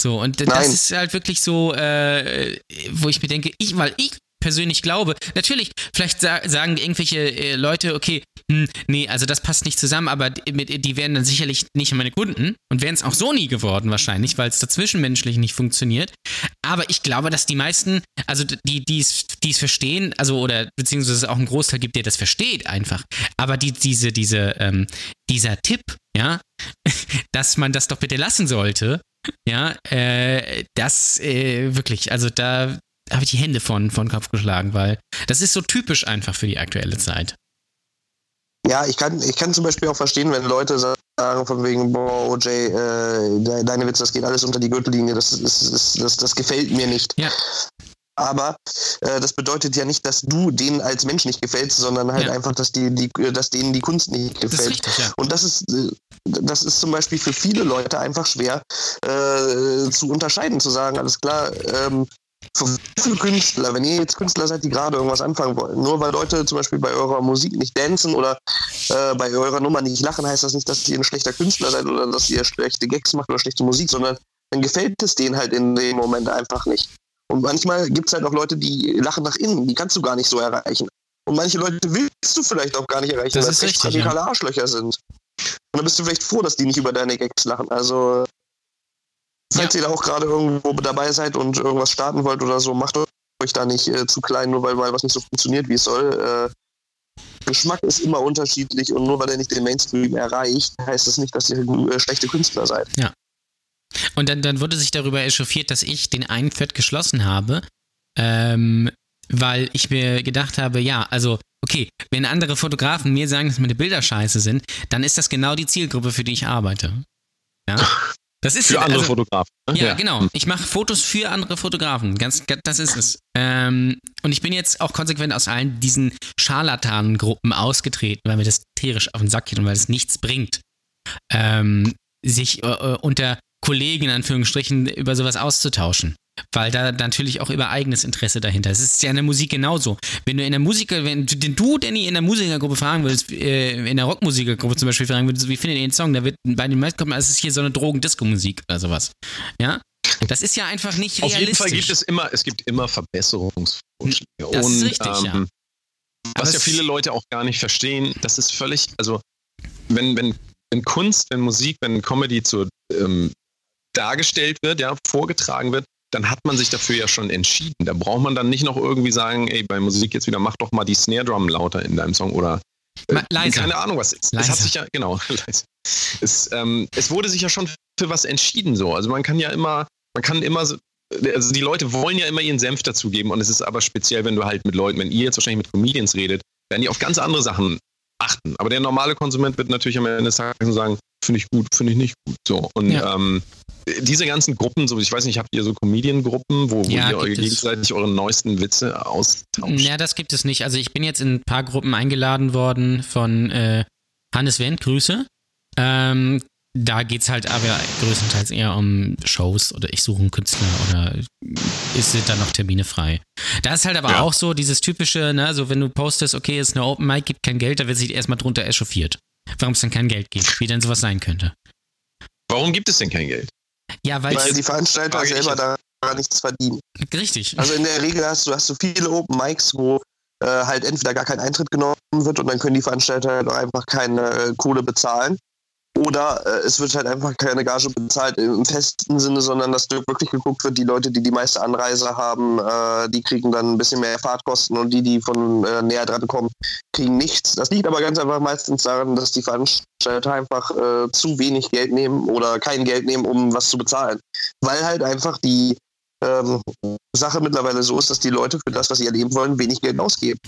So, und das Nein. ist halt wirklich so, äh, wo ich mir denke, ich, weil ich persönlich glaube, natürlich, vielleicht sa sagen irgendwelche äh, Leute, okay, hm, nee, also das passt nicht zusammen, aber die, die wären dann sicherlich nicht meine Kunden und wären es auch so nie geworden wahrscheinlich, weil es dazwischenmenschlich nicht funktioniert. Aber ich glaube, dass die meisten, also die, die es verstehen, also oder beziehungsweise auch einen Großteil gibt, der das versteht einfach. Aber die, diese, diese, ähm, dieser Tipp, ja, dass man das doch bitte lassen sollte, ja, äh, das äh, wirklich, also da habe ich die Hände von, von Kopf geschlagen, weil das ist so typisch einfach für die aktuelle Zeit. Ja, ich kann, ich kann zum Beispiel auch verstehen, wenn Leute sagen von wegen, boah, OJ, äh, de- deine Witze, das geht alles unter die Gürtellinie, das, ist, ist, das, das gefällt mir nicht. Ja. Aber äh, das bedeutet ja nicht, dass du denen als Mensch nicht gefällst, sondern halt Ja. einfach, dass, die, die, dass denen die Kunst nicht Das ist gefällt. richtig, ja. Und das ist, äh, das ist zum Beispiel für viele Leute einfach schwer äh, zu unterscheiden, zu sagen, alles klar, ähm, für viele Künstler, wenn ihr jetzt Künstler seid, die gerade irgendwas anfangen wollen, nur weil Leute zum Beispiel bei eurer Musik nicht dancen oder äh, bei eurer Nummer nicht lachen, heißt das nicht, dass ihr ein schlechter Künstler seid oder dass ihr schlechte Gags macht oder schlechte Musik, sondern dann gefällt es denen halt in dem Moment einfach nicht. Und manchmal gibt es halt auch Leute, die lachen nach innen, die kannst du gar nicht so erreichen. Und manche Leute willst du vielleicht auch gar nicht erreichen, Das weil es echt radikale Arschlöcher sind. Und dann bist du vielleicht froh, dass die nicht über deine Gags lachen. Also, falls ihr da auch gerade irgendwo dabei seid und irgendwas starten wollt oder so, macht euch da nicht äh, zu klein, nur weil mal was nicht so funktioniert, wie es soll. Äh, Geschmack ist immer unterschiedlich und nur weil er nicht den Mainstream erreicht, heißt das nicht, dass ihr äh, schlechte Künstler seid. Und dann, dann wurde sich darüber echauffiert, dass ich den einen Thread geschlossen habe, ähm, weil ich mir gedacht habe, ja, also, okay, wenn andere Fotografen mir sagen, dass meine Bilder scheiße sind, dann ist das genau die Zielgruppe, für die ich arbeite. Ja. Das ist Für andere also, Fotografen. ne? Ja, genau. Ich mache Fotos für andere Fotografen. Ganz, ga- das ist es. Ähm, und ich bin jetzt auch konsequent aus allen diesen Scharlatanengruppen ausgetreten, weil mir das tierisch auf den Sack geht und weil es nichts bringt, ähm, sich äh, äh, unter Kollegen in Anführungsstrichen über sowas auszutauschen. Weil da natürlich auch über eigenes Interesse dahinter ist. Es ist ja in der Musik genauso. Wenn du in der Musiker, wenn du- du, Danny, in der Musikergruppe fragen würdest, äh, in der Rockmusikergruppe zum Beispiel fragen würdest, wie findet ihr den Song, da wird bei den meisten kommt, es ist hier so eine Drogen-Disco-Musik oder sowas. Ja? Das ist ja einfach nicht Auf realistisch. jeden Fall gibt es immer, es gibt immer Verbesserungsvorschläge. Das ist richtig, ähm, Was Aber ja viele Leute auch gar nicht verstehen, das ist völlig, also wenn, wenn, wenn Kunst, wenn Musik, wenn Comedy zu, ähm, dargestellt wird, ja, vorgetragen wird, dann hat man sich dafür ja schon entschieden. Da braucht man dann nicht noch irgendwie sagen, ey, bei Musik jetzt wieder, mach doch mal die Snare Drum lauter in deinem Song oder äh, leiser. keine Ahnung was ist. Es hat sich ja, genau, leise. Es, ähm, es wurde sich ja schon für was entschieden so. Also man kann ja immer, man kann immer so, also die Leute wollen ja immer ihren Senf dazugeben und es ist aber speziell, wenn du halt mit Leuten, wenn ihr jetzt wahrscheinlich mit Comedians redet, werden die auf ganz andere Sachen achten. Aber der normale Konsument wird natürlich am Ende des Tages sagen, finde ich gut, finde ich nicht gut. So. Und Ja. ähm, diese ganzen Gruppen, so ich weiß nicht, habt ihr so Comedian-Gruppen, wo, wo Ja, ihr gegenseitig eure neuesten Witze austauscht? Ja, das gibt es nicht. Also ich bin jetzt in ein paar Gruppen eingeladen worden von äh, Hannes Wendt, Grüße. Ähm, da geht es halt aber größtenteils eher um Shows oder ich suche einen Künstler oder ist sind da noch Termine frei. Da ist halt aber Ja. auch so dieses typische, ne, so wenn du postest, okay, ist eine Open Mic, gibt kein Geld, da wird sich erstmal drunter echauffiert. Warum es dann kein Geld gibt, wie denn sowas sein könnte. Warum gibt es denn kein Geld? Ja, weil, Weil die Veranstalter selber daran nichts verdienen. richtig. Also in der Regel hast du, hast du viele Open Mics, wo äh, halt entweder gar kein Eintritt genommen wird und dann können die Veranstalter halt auch einfach keine äh, Kohle bezahlen. Oder äh, es wird halt einfach keine Gage bezahlt im festen Sinne, sondern dass wirklich geguckt wird, die Leute, die die meiste Anreise haben, äh, die kriegen dann ein bisschen mehr Fahrtkosten und die, die von äh, näher dran kommen, kriegen nichts. Das liegt aber ganz einfach meistens daran, dass die Veranstalter einfach äh, zu wenig Geld nehmen oder kein Geld nehmen, um was zu bezahlen. Weil halt einfach die ähm, Sache mittlerweile so ist, dass die Leute für das, was sie erleben wollen, wenig Geld ausgeben.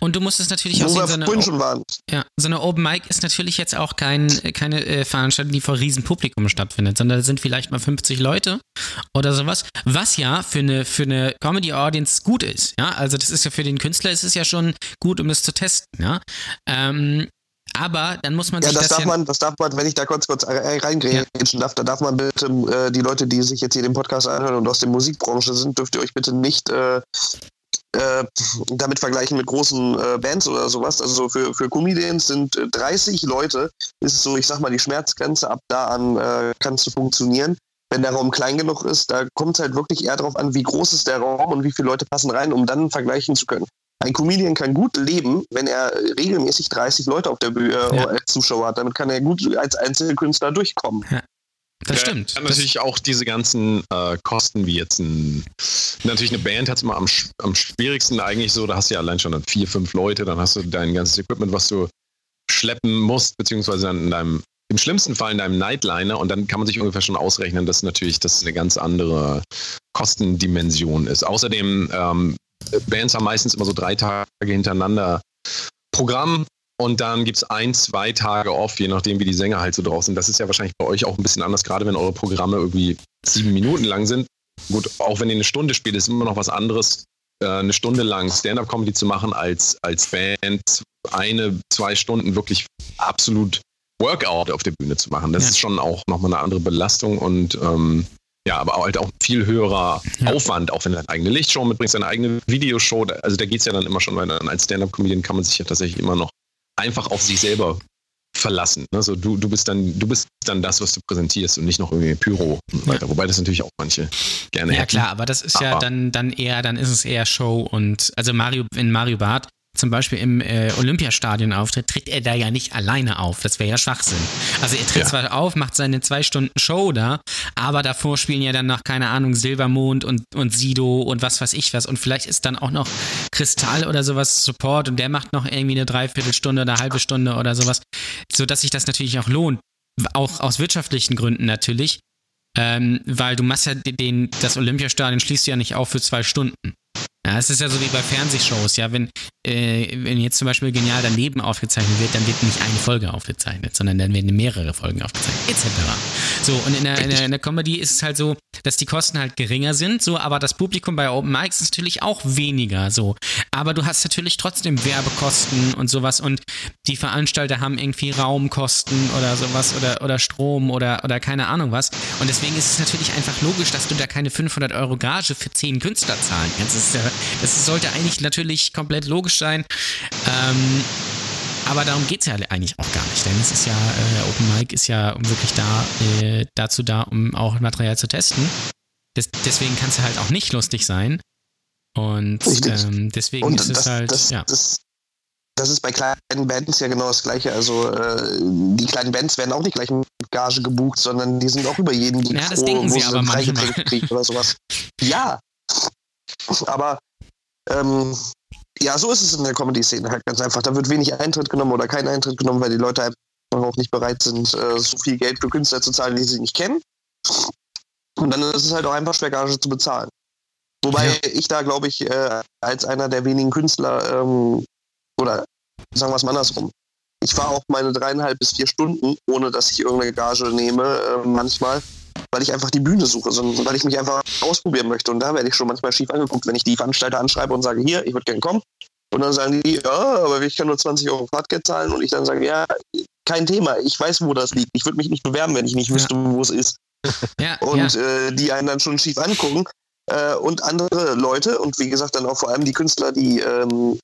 Und du musst es natürlich auch sehen, so eine, schon waren. Ja, so eine Open Mic ist natürlich jetzt auch kein, keine äh, Veranstaltung, die vor Riesenpublikum stattfindet, sondern da sind vielleicht mal 50 Leute oder sowas, was ja für eine, für eine Comedy-Audience gut ist. Ja, also das ist ja für den Künstler, ist es ja schon gut, um das zu testen. Ja, ähm, aber dann muss man Ja, sich das das, darf ja, man, das darf man, wenn ich da kurz kurz reingrätschen darf, da darf man bitte äh, die Leute, die sich jetzt hier den Podcast anhören und aus der Musikbranche sind, dürft ihr euch bitte nicht äh, äh, damit vergleichen mit großen äh, Bands oder sowas. Also so für, für Comedians sind äh, 30 Leute, ist so, ich sag mal, die Schmerzgrenze. Ab da an äh, kannst du funktionieren. Wenn der Raum klein genug ist, da kommt es halt wirklich eher darauf an, wie groß ist der Raum und wie viele Leute passen rein, um dann vergleichen zu können. Ein Comedian kann gut leben, wenn er regelmäßig 30 Leute auf der Bühne äh, Ja. als Zuschauer hat. Damit kann er gut als Einzelkünstler durchkommen. Das Ja, stimmt. Dann Das, natürlich auch diese ganzen äh, Kosten, wie jetzt ein, natürlich eine Band hat es immer am, am schwierigsten eigentlich so, da hast du ja allein schon dann vier, fünf Leute, dann hast du dein ganzes Equipment, was du schleppen musst, beziehungsweise dann in deinem, im schlimmsten Fall in deinem Nightliner und dann kann man sich ungefähr schon ausrechnen, dass natürlich das eine ganz andere Kostendimension ist. Außerdem, ähm, Bands haben meistens immer so drei Tage hintereinander Programm und dann gibt es ein, zwei Tage off, je nachdem, wie die Sänger halt so drauf sind. Das ist ja wahrscheinlich bei euch auch ein bisschen anders, gerade wenn eure Programme irgendwie sieben Minuten lang sind. Gut, auch wenn ihr eine Stunde spielt, ist immer noch was anderes, äh, eine Stunde lang Stand-Up-Comedy zu machen, als als Band eine, zwei Stunden wirklich absolut Workout auf der Bühne zu machen. Das Ja. ist schon auch nochmal eine andere Belastung und ähm, ja, aber halt auch viel höherer Ja. Aufwand, auch wenn du deine eigene Lichtshow mitbringst, deine eigene Videoshow. Also da geht es ja dann immer schon, weil dann als Stand-Up-Comedian kann man sich ja tatsächlich immer noch einfach auf sich selber verlassen. Ne? So, du, du bist dann, du bist dann das, was du präsentierst und nicht noch irgendwie Pyro und weiter. Wobei das natürlich auch manche gerne ja hätten. klar, aber das ist ja Aber- dann, dann eher, dann ist es eher Show und also Mario, wenn Mario Barth zum Beispiel im äh, Olympiastadion auftritt, tritt er da ja nicht alleine auf. Das wäre ja Schwachsinn. Also er tritt Ja. zwar auf, macht seine zwei Stunden Show da, aber davor spielen ja dann noch, keine Ahnung, Silbermond und, und Sido und was weiß ich was. Und vielleicht ist dann auch noch Kristall oder sowas Support und der macht noch irgendwie eine Dreiviertelstunde oder eine halbe Stunde oder sowas, sodass sich das natürlich auch lohnt. Auch aus wirtschaftlichen Gründen natürlich. Ähm, weil du machst ja den, das Olympiastadion schließt du ja nicht auf für zwei Stunden. Ja, es ist ja so wie bei Fernsehshows, ja, wenn, äh, wenn jetzt zum Beispiel genial daneben aufgezeichnet wird, dann wird nicht eine Folge aufgezeichnet, sondern dann werden mehrere Folgen aufgezeichnet, etc. So, und in der, in, der, in der Comedy ist es halt so, dass die Kosten halt geringer sind, so, aber das Publikum bei Open Mics ist natürlich auch weniger, so. Aber du hast natürlich trotzdem Werbekosten und sowas und die Veranstalter haben irgendwie Raumkosten oder sowas oder, oder Strom oder, oder keine Ahnung was. Und deswegen ist es natürlich einfach logisch, dass du da keine 500 Euro Gage für 10 Künstler zahlen kannst. Das, ist das sollte eigentlich natürlich komplett logisch sein. Ähm, aber darum geht es ja eigentlich auch gar nicht, denn es ist ja, äh, Open Mic ist ja wirklich da, äh, dazu da, um auch Material zu testen. Des, deswegen kann es halt auch nicht lustig sein. Und ähm, deswegen und ist das, es halt, das, ja. Das, das ist bei kleinen Bands ja genau das Gleiche. Also äh, die kleinen Bands werden auch nicht gleich mit Gage gebucht, sondern die sind auch über jeden Gig Ja, das denken sie aber manchmal. oder sowas. Ja, aber ähm, ja, so ist es in der Comedy-Szene halt ganz einfach. Da wird wenig Eintritt genommen oder kein Eintritt genommen, weil die Leute einfach auch nicht bereit sind, äh, so viel Geld für Künstler zu zahlen, die sie nicht kennen. Und dann ist es halt auch einfach schwer, Gage zu bezahlen. Wobei Ja. ich da, glaube ich, äh, als einer der wenigen Künstler, ähm, oder sagen wir es mal andersrum, ich fahre auch meine dreieinhalb bis vier Stunden, ohne dass ich irgendeine Gage nehme, äh, manchmal, weil ich einfach die Bühne suche, sondern weil ich mich einfach ausprobieren möchte. Und da werde ich schon manchmal schief angeguckt, wenn ich die Veranstalter anschreibe und sage, hier, ich würde gerne kommen. Und dann sagen die, ja, aber ich kann nur 20 Euro Fahrtgeld zahlen. Und ich dann sage, ja, kein Thema, ich weiß, wo das liegt. Ich würde mich nicht bewerben, wenn ich nicht wüsste, wo es ist ja, ja. und äh, die einen dann schon schief angucken. Äh, und andere Leute, und wie gesagt, dann auch vor allem die Künstler, die ähm,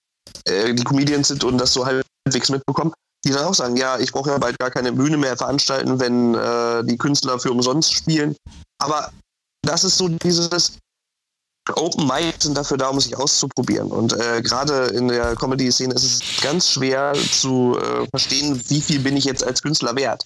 äh, die Comedians sind und das so halbwegs mitbekommen, die dann auch sagen, ja, ich brauche ja bald gar keine Bühne mehr veranstalten, wenn äh, die Künstler für umsonst spielen. Aber das ist so dieses Open Mic sind dafür da, um sich auszuprobieren. Und äh, gerade in der Comedy-Szene ist es ganz schwer zu äh, verstehen, wie viel bin ich jetzt als Künstler wert.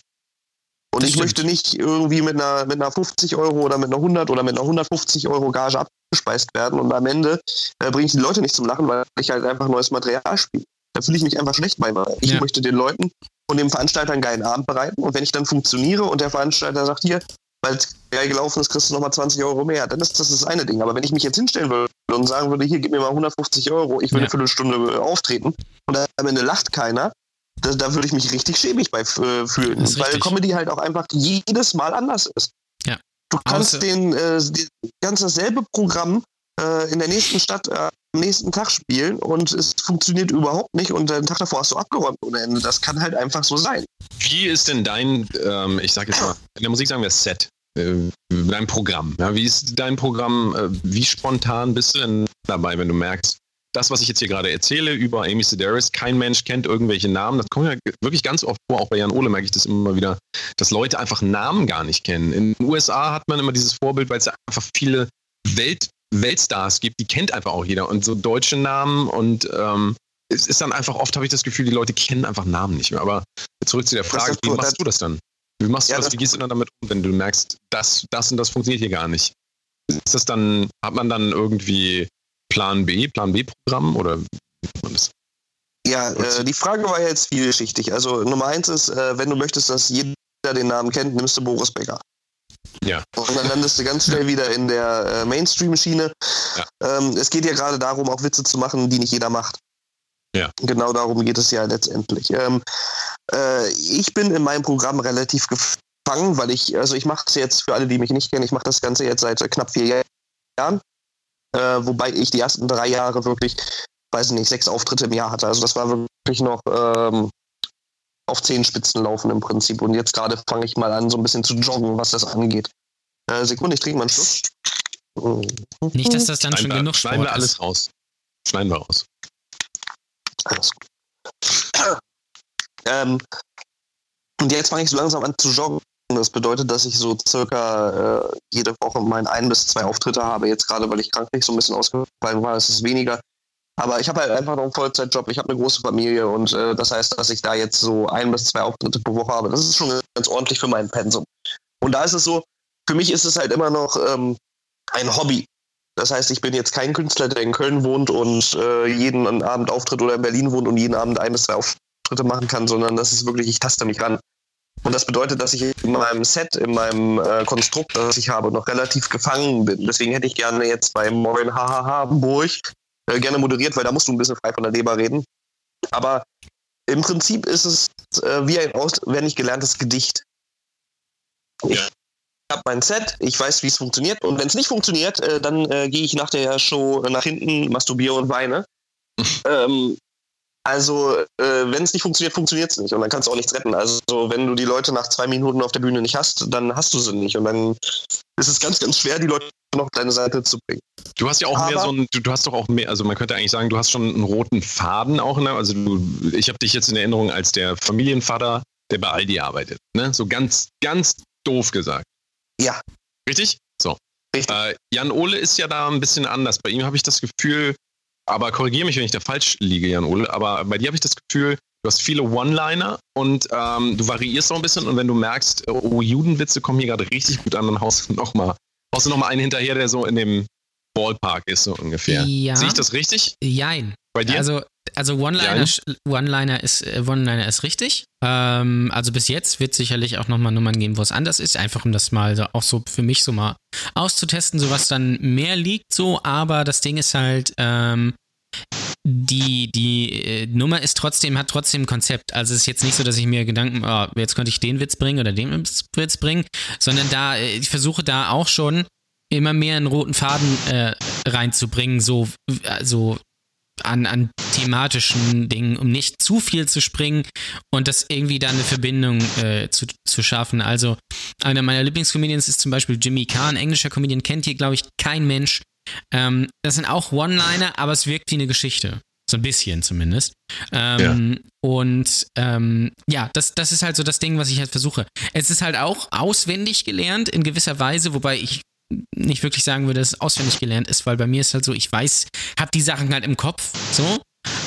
Und Das ich stimmt. möchte nicht irgendwie mit einer, mit einer 50 Euro oder mit einer 100 oder mit einer 150 Euro Gage abgespeist werden und am Ende äh, bringe ich die Leute nicht zum Lachen, weil ich halt einfach neues Material spiele. Da fühle ich mich einfach schlecht bei. mir. Ich Ja. möchte den Leuten und dem Veranstalter einen geilen Abend bereiten und wenn ich dann funktioniere und der Veranstalter sagt, hier, weil es geil gelaufen ist, kriegst du nochmal 20 Euro mehr, dann ist das das eine Ding. Aber wenn ich mich jetzt hinstellen würde und sagen würde, hier, gib mir mal 150 Euro, ich will Ja. eine Viertelstunde äh, auftreten und am Ende lacht keiner, da, da würde ich mich richtig schäbig bei äh, fühlen, weil richtig. Comedy halt auch einfach jedes Mal anders ist. Ja. Du kannst Außer- den äh, die, ganz dasselbe Programm äh, in der nächsten Stadt äh, am nächsten Tag spielen und es funktioniert überhaupt nicht und den Tag davor hast du abgeräumt ohne Ende. Das kann halt einfach so sein. Wie ist denn dein, ähm, ich sag jetzt mal, in der Musik sagen wir Set, äh, dein Programm? Ja, wie ist dein Programm, äh, wie spontan bist du denn dabei, wenn du merkst, das, was ich jetzt hier gerade erzähle über Amy Sedaris, kein Mensch kennt irgendwelche Namen. Das kommt ja wirklich ganz oft vor, auch bei Jan Ole merke ich das immer wieder, dass Leute einfach Namen gar nicht kennen. In den USA hat man immer dieses Vorbild, weil es einfach viele Welt, Weltstars gibt, die kennt einfach auch jeder. Und so deutsche Namen und ähm, es ist dann einfach oft, habe ich das Gefühl, die Leute kennen einfach Namen nicht mehr. Aber zurück zu der Frage, wie machst du das dann? Wie machst du Ja, das, das- wie gehst du dann damit um, wenn du merkst, das, das und das funktioniert hier gar nicht? Ist das dann, hat man dann irgendwie Plan B, Plan B-Programm oder wie macht man das? Ja, äh, die Frage war jetzt vielschichtig. Also Nummer eins ist, äh, wenn du möchtest, dass jeder den Namen kennt, nimmst du Boris Becker. Ja. Und dann landest du ganz schnell wieder in der äh, Mainstream-Schiene. Ja. Ähm, es geht ja gerade darum, auch Witze zu machen, die nicht jeder macht. Ja. Genau darum geht es ja letztendlich. Ähm, äh, ich bin in meinem Programm relativ gefangen, weil ich, also ich mache es jetzt für alle, die mich nicht kennen, ich mache das Ganze jetzt seit äh, knapp vier Jahren. Äh, wobei ich die ersten drei Jahre wirklich, weiß nicht, sechs Auftritte im Jahr hatte. Also das war wirklich noch ähm, auf zehn Spitzen laufen im Prinzip. Und jetzt gerade fange ich mal an, so ein bisschen zu joggen, was das angeht. Äh, Sekunde, ich trinke mal einen Schluck. Nicht, dass das dann schon Schneiden wir, genug schneiden Sport wir alles ist. raus. Schneiden wir raus. Alles gut. ähm, und jetzt fange ich so langsam an zu joggen. Das bedeutet, dass ich so circa äh, jede Woche mein ein bis zwei Auftritte habe. Jetzt gerade, weil ich kranklich so ein bisschen ausgefallen war, ist es weniger. Aber ich habe halt einfach noch einen Vollzeitjob. Ich habe eine große Familie und äh, das heißt, dass ich da jetzt so ein bis zwei Auftritte pro Woche habe. Das ist schon ganz ordentlich für meinen Pensum. Und da ist es so, für mich ist es halt immer noch ähm, ein Hobby. Das heißt, ich bin jetzt kein Künstler, der in Köln wohnt und äh, jeden Abend auftritt oder in Berlin wohnt und jeden Abend ein bis zwei Auftritte machen kann, sondern das ist wirklich, ich taste mich ran. Und das bedeutet, dass ich in meinem Set, in meinem äh, Konstrukt, das ich habe, noch relativ gefangen bin. Deswegen hätte ich gerne jetzt bei Moin Hahaha Hamburg äh, gerne moderiert, weil da musst du ein bisschen frei von der Leber reden. Aber im Prinzip ist es äh, wie ein auswendig gelerntes Gedicht. Ich Ja. habe mein Set, ich weiß, wie es funktioniert. Und wenn es nicht funktioniert, äh, dann äh, gehe ich nach der Show nach hinten, masturbiere und weine. ähm, also, äh, wenn es nicht funktioniert, funktioniert es nicht. Und dann kannst du auch nichts retten. Also, wenn du die Leute nach zwei Minuten auf der Bühne nicht hast, dann hast du sie nicht. Und dann ist es ganz, ganz schwer, die Leute noch deine Seite zu bringen. Du hast ja auch mehr Aber- so ein, du, du hast doch auch mehr, also man könnte eigentlich sagen, du hast schon einen roten Faden auch, ne? Also du, ich habe dich jetzt in Erinnerung als der Familienvater, der bei Aldi arbeitet, ne? So ganz, ganz doof gesagt. Ja. Richtig? So. Äh, Jan Ole ist ja da ein bisschen anders. Bei ihm habe ich das Gefühl, aber korrigiere mich, wenn ich da falsch liege, Jan Ole, aber bei dir habe ich das Gefühl, du hast viele One-Liner und ähm, du variierst so ein bisschen und wenn du merkst, oh, Judenwitze kommen hier gerade richtig gut an, dann haust du nochmal haust du noch mal einen hinterher, der so in dem Ballpark ist, so ungefähr. Ja. Sehe ich das richtig? Jein. Bei dir? Also, also One-Liner One ist, äh, One ist richtig. Ähm, also bis jetzt wird sicherlich auch nochmal Nummern geben, wo es anders ist. Einfach um das mal so, auch so für mich so mal auszutesten, so was dann mehr liegt so. Aber das Ding ist halt, ähm, die, die äh, Nummer ist trotzdem, hat trotzdem ein Konzept. Also es ist jetzt nicht so, dass ich mir Gedanken, oh, jetzt könnte ich den Witz bringen oder den Witz bringen, sondern da, äh, ich versuche da auch schon immer mehr einen roten Faden äh, reinzubringen, so, so an, an thematischen Dingen, um nicht zu viel zu springen und das irgendwie da eine Verbindung äh, zu, zu schaffen. Also einer meiner Lieblingscomedians ist zum Beispiel Jimmy Kahn, englischer Comedian, kennt hier, glaube ich, kein Mensch. Ähm, das sind auch One-Liner, aber es wirkt wie eine Geschichte. So ein bisschen zumindest. Ähm, ja. Und ähm, ja, das, das ist halt so das Ding, was ich halt versuche. Es ist halt auch auswendig gelernt in gewisser Weise, wobei ich nicht wirklich sagen würde, dass es auswendig gelernt ist, weil bei mir ist halt so, ich weiß, hab die Sachen halt im Kopf, so.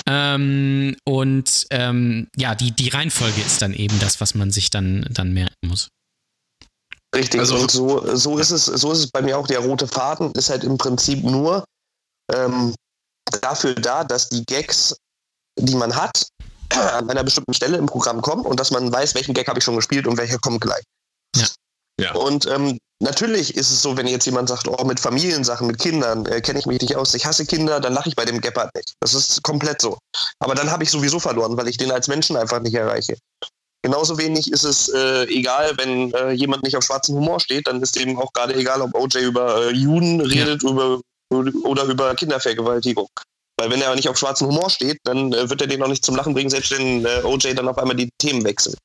Ähm, und ähm, ja, die, die Reihenfolge ist dann eben das, was man sich dann, dann merken muss. Richtig, also, und so, so, ist es, so ist es bei mir auch. Der rote Faden ist halt im Prinzip nur ähm, dafür da, dass die Gags, die man hat, an einer bestimmten Stelle im Programm kommen und dass man weiß, welchen Gag habe ich schon gespielt und welcher kommt gleich. Ja. ja. Und ähm, natürlich ist es so, wenn jetzt jemand sagt, oh, mit Familiensachen, mit Kindern äh, kenne ich mich nicht aus, ich hasse Kinder, dann lache ich bei dem Gepard nicht. Das ist komplett so. Aber dann habe ich sowieso verloren, weil ich den als Menschen einfach nicht erreiche. Genauso wenig ist es äh, egal, wenn äh, jemand nicht auf schwarzen Humor steht, dann ist eben auch gerade egal, ob OJ über äh, Juden redet ja. über, oder über Kindervergewaltigung. Weil wenn er nicht auf schwarzen Humor steht, dann äh, wird er den auch nicht zum Lachen bringen, selbst wenn äh, OJ dann auf einmal die Themen wechselt.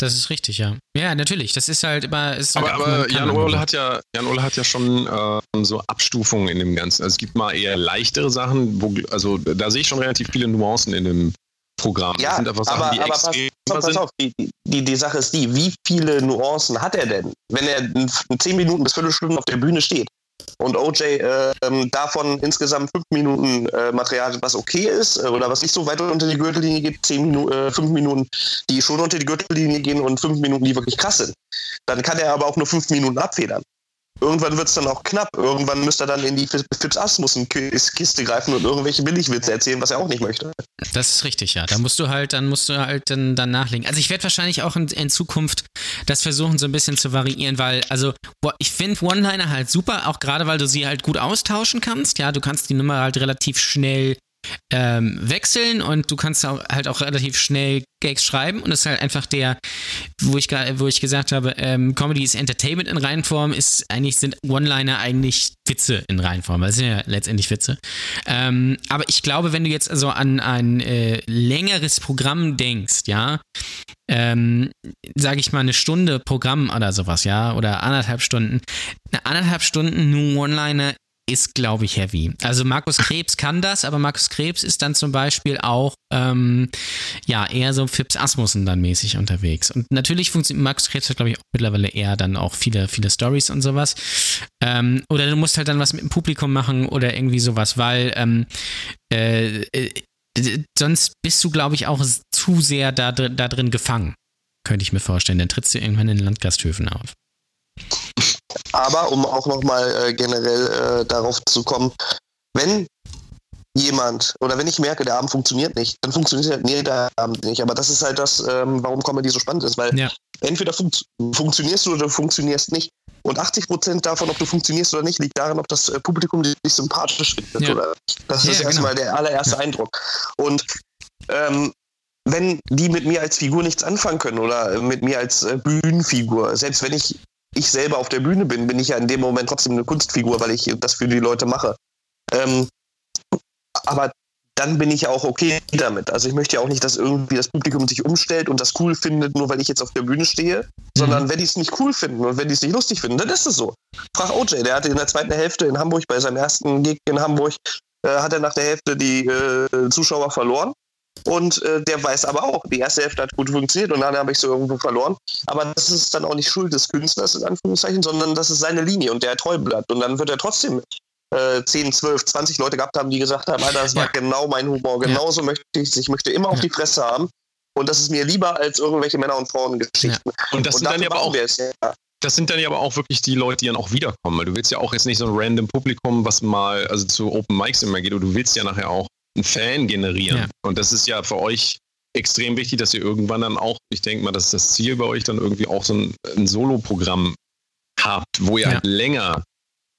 Das ist richtig, ja. Ja, natürlich. Das ist halt immer. Ist aber, halt aber Jan Ole hat ja, Jan Ole hat ja schon äh, so Abstufungen in dem Ganzen. Also es gibt mal eher leichtere Sachen, wo, also da sehe ich schon relativ viele Nuancen in dem Programm. Ja, Sachen, aber, aber pass, pass, pass auf, die, die, die Sache ist die, wie viele Nuancen hat er denn? Wenn er in 10 Minuten bis Viertelstunden auf der Bühne steht und OJ äh, davon insgesamt 5 Minuten äh, Material was okay ist äh, oder was nicht so weit unter die Gürtellinie geht, 10 Minuten, 5 Minuten, die schon unter die Gürtellinie gehen und 5 Minuten, die wirklich krass sind. Dann kann er aber auch nur 5 Minuten abfedern. Irgendwann wird es dann auch knapp. Irgendwann müsste er dann in die Fips Asmussen-Kiste greifen und irgendwelche Billigwitze erzählen, was er auch nicht möchte. Das ist richtig, ja. Da musst du halt, dann musst du halt dann, dann nachlegen. Also ich werde wahrscheinlich auch in, in, Zukunft das versuchen, so ein bisschen zu variieren, weil, also, ich finde One-Liner halt super, auch gerade weil du sie halt gut austauschen kannst. Ja, du kannst die Nummer halt relativ schnell ähm, wechseln und du kannst auch, halt auch relativ schnell Gags schreiben und es ist halt einfach der, wo ich, wo ich gesagt habe, ähm, Comedy ist Entertainment in Reihenform, ist eigentlich sind One-Liner eigentlich Witze in Reihenform, das sind ja letztendlich Witze. Ähm, aber ich glaube, wenn du jetzt also an ein äh, längeres Programm denkst, ja, ähm, sage ich mal, eine Stunde Programm oder sowas, ja, oder anderthalb Stunden. Eine anderthalb Stunden nur One-Liner ist, glaube ich, heavy. Also Markus Krebs kann das, aber Markus Krebs ist dann zum Beispiel auch ähm, ja eher so Fips Asmussen dann mäßig unterwegs. Und natürlich funktioniert Markus Krebs glaube ich, auch mittlerweile eher dann auch viele, viele Stories und sowas. Ähm, oder du musst halt dann was mit dem Publikum machen oder irgendwie sowas, weil ähm, äh, äh, sonst bist du, glaube ich, auch zu sehr da, da drin gefangen. Könnte ich mir vorstellen. Dann trittst du irgendwann in den Landgasthöfen auf. Aber um auch nochmal äh, generell äh, darauf zu kommen, wenn jemand oder wenn ich merke, der Abend funktioniert nicht, dann funktioniert halt nee, der Abend nicht. Aber das ist halt das, ähm, warum Comedy so spannend ist, weil ja. entweder fun funktionierst du oder du funktionierst nicht. Und 80 Prozent davon, ob du funktionierst oder nicht, liegt daran, ob das äh, Publikum dich sympathisch findet ja. oder nicht. Das ja, ist genau. erstmal der allererste Eindruck. Und ähm, wenn die mit mir als Figur nichts anfangen können oder mit mir als äh, Bühnenfigur, selbst wenn ich ich selber auf der Bühne bin, bin ich ja in dem Moment trotzdem eine Kunstfigur, weil ich das für die Leute mache. Ähm, aber dann bin ich ja auch okay damit. Also ich möchte ja auch nicht, dass irgendwie das Publikum sich umstellt und das cool findet, nur weil ich jetzt auf der Bühne stehe, mhm. sondern wenn die es nicht cool finden und wenn die es nicht lustig finden, dann ist es so. Frag OJ, der hatte in der zweiten Hälfte in Hamburg, bei seinem ersten Gig in Hamburg, äh, hat er nach der Hälfte die äh, Zuschauer verloren. Und äh, der weiß aber auch, die erste Hälfte hat gut funktioniert und dann habe ich so irgendwo verloren. Aber das ist dann auch nicht Schuld des Künstlers, in Anführungszeichen, sondern das ist seine Linie und der treu bleibt. Und dann wird er trotzdem äh, 10, 12, 20 Leute gehabt haben, die gesagt haben, Alter, das Ja. war genau mein Humor, genauso möchte ich es. Ich möchte immer auf Ja. die Fresse haben. Und das ist mir lieber als irgendwelche Männer- und Frauengeschichten. Und das sind dann ja aber auch es ja. das sind dann ja aber auch wirklich die Leute, die dann auch wiederkommen, weil du willst ja auch jetzt nicht so ein random Publikum, was mal also zu Open Mics immer geht, du willst ja nachher auch einen Fan generieren. Ja. Und das ist ja für euch extrem wichtig, dass ihr irgendwann dann auch, ich denke mal, das ist das Ziel bei euch, dann irgendwie auch so ein, ein Solo-Programm habt, wo ihr Ja. halt länger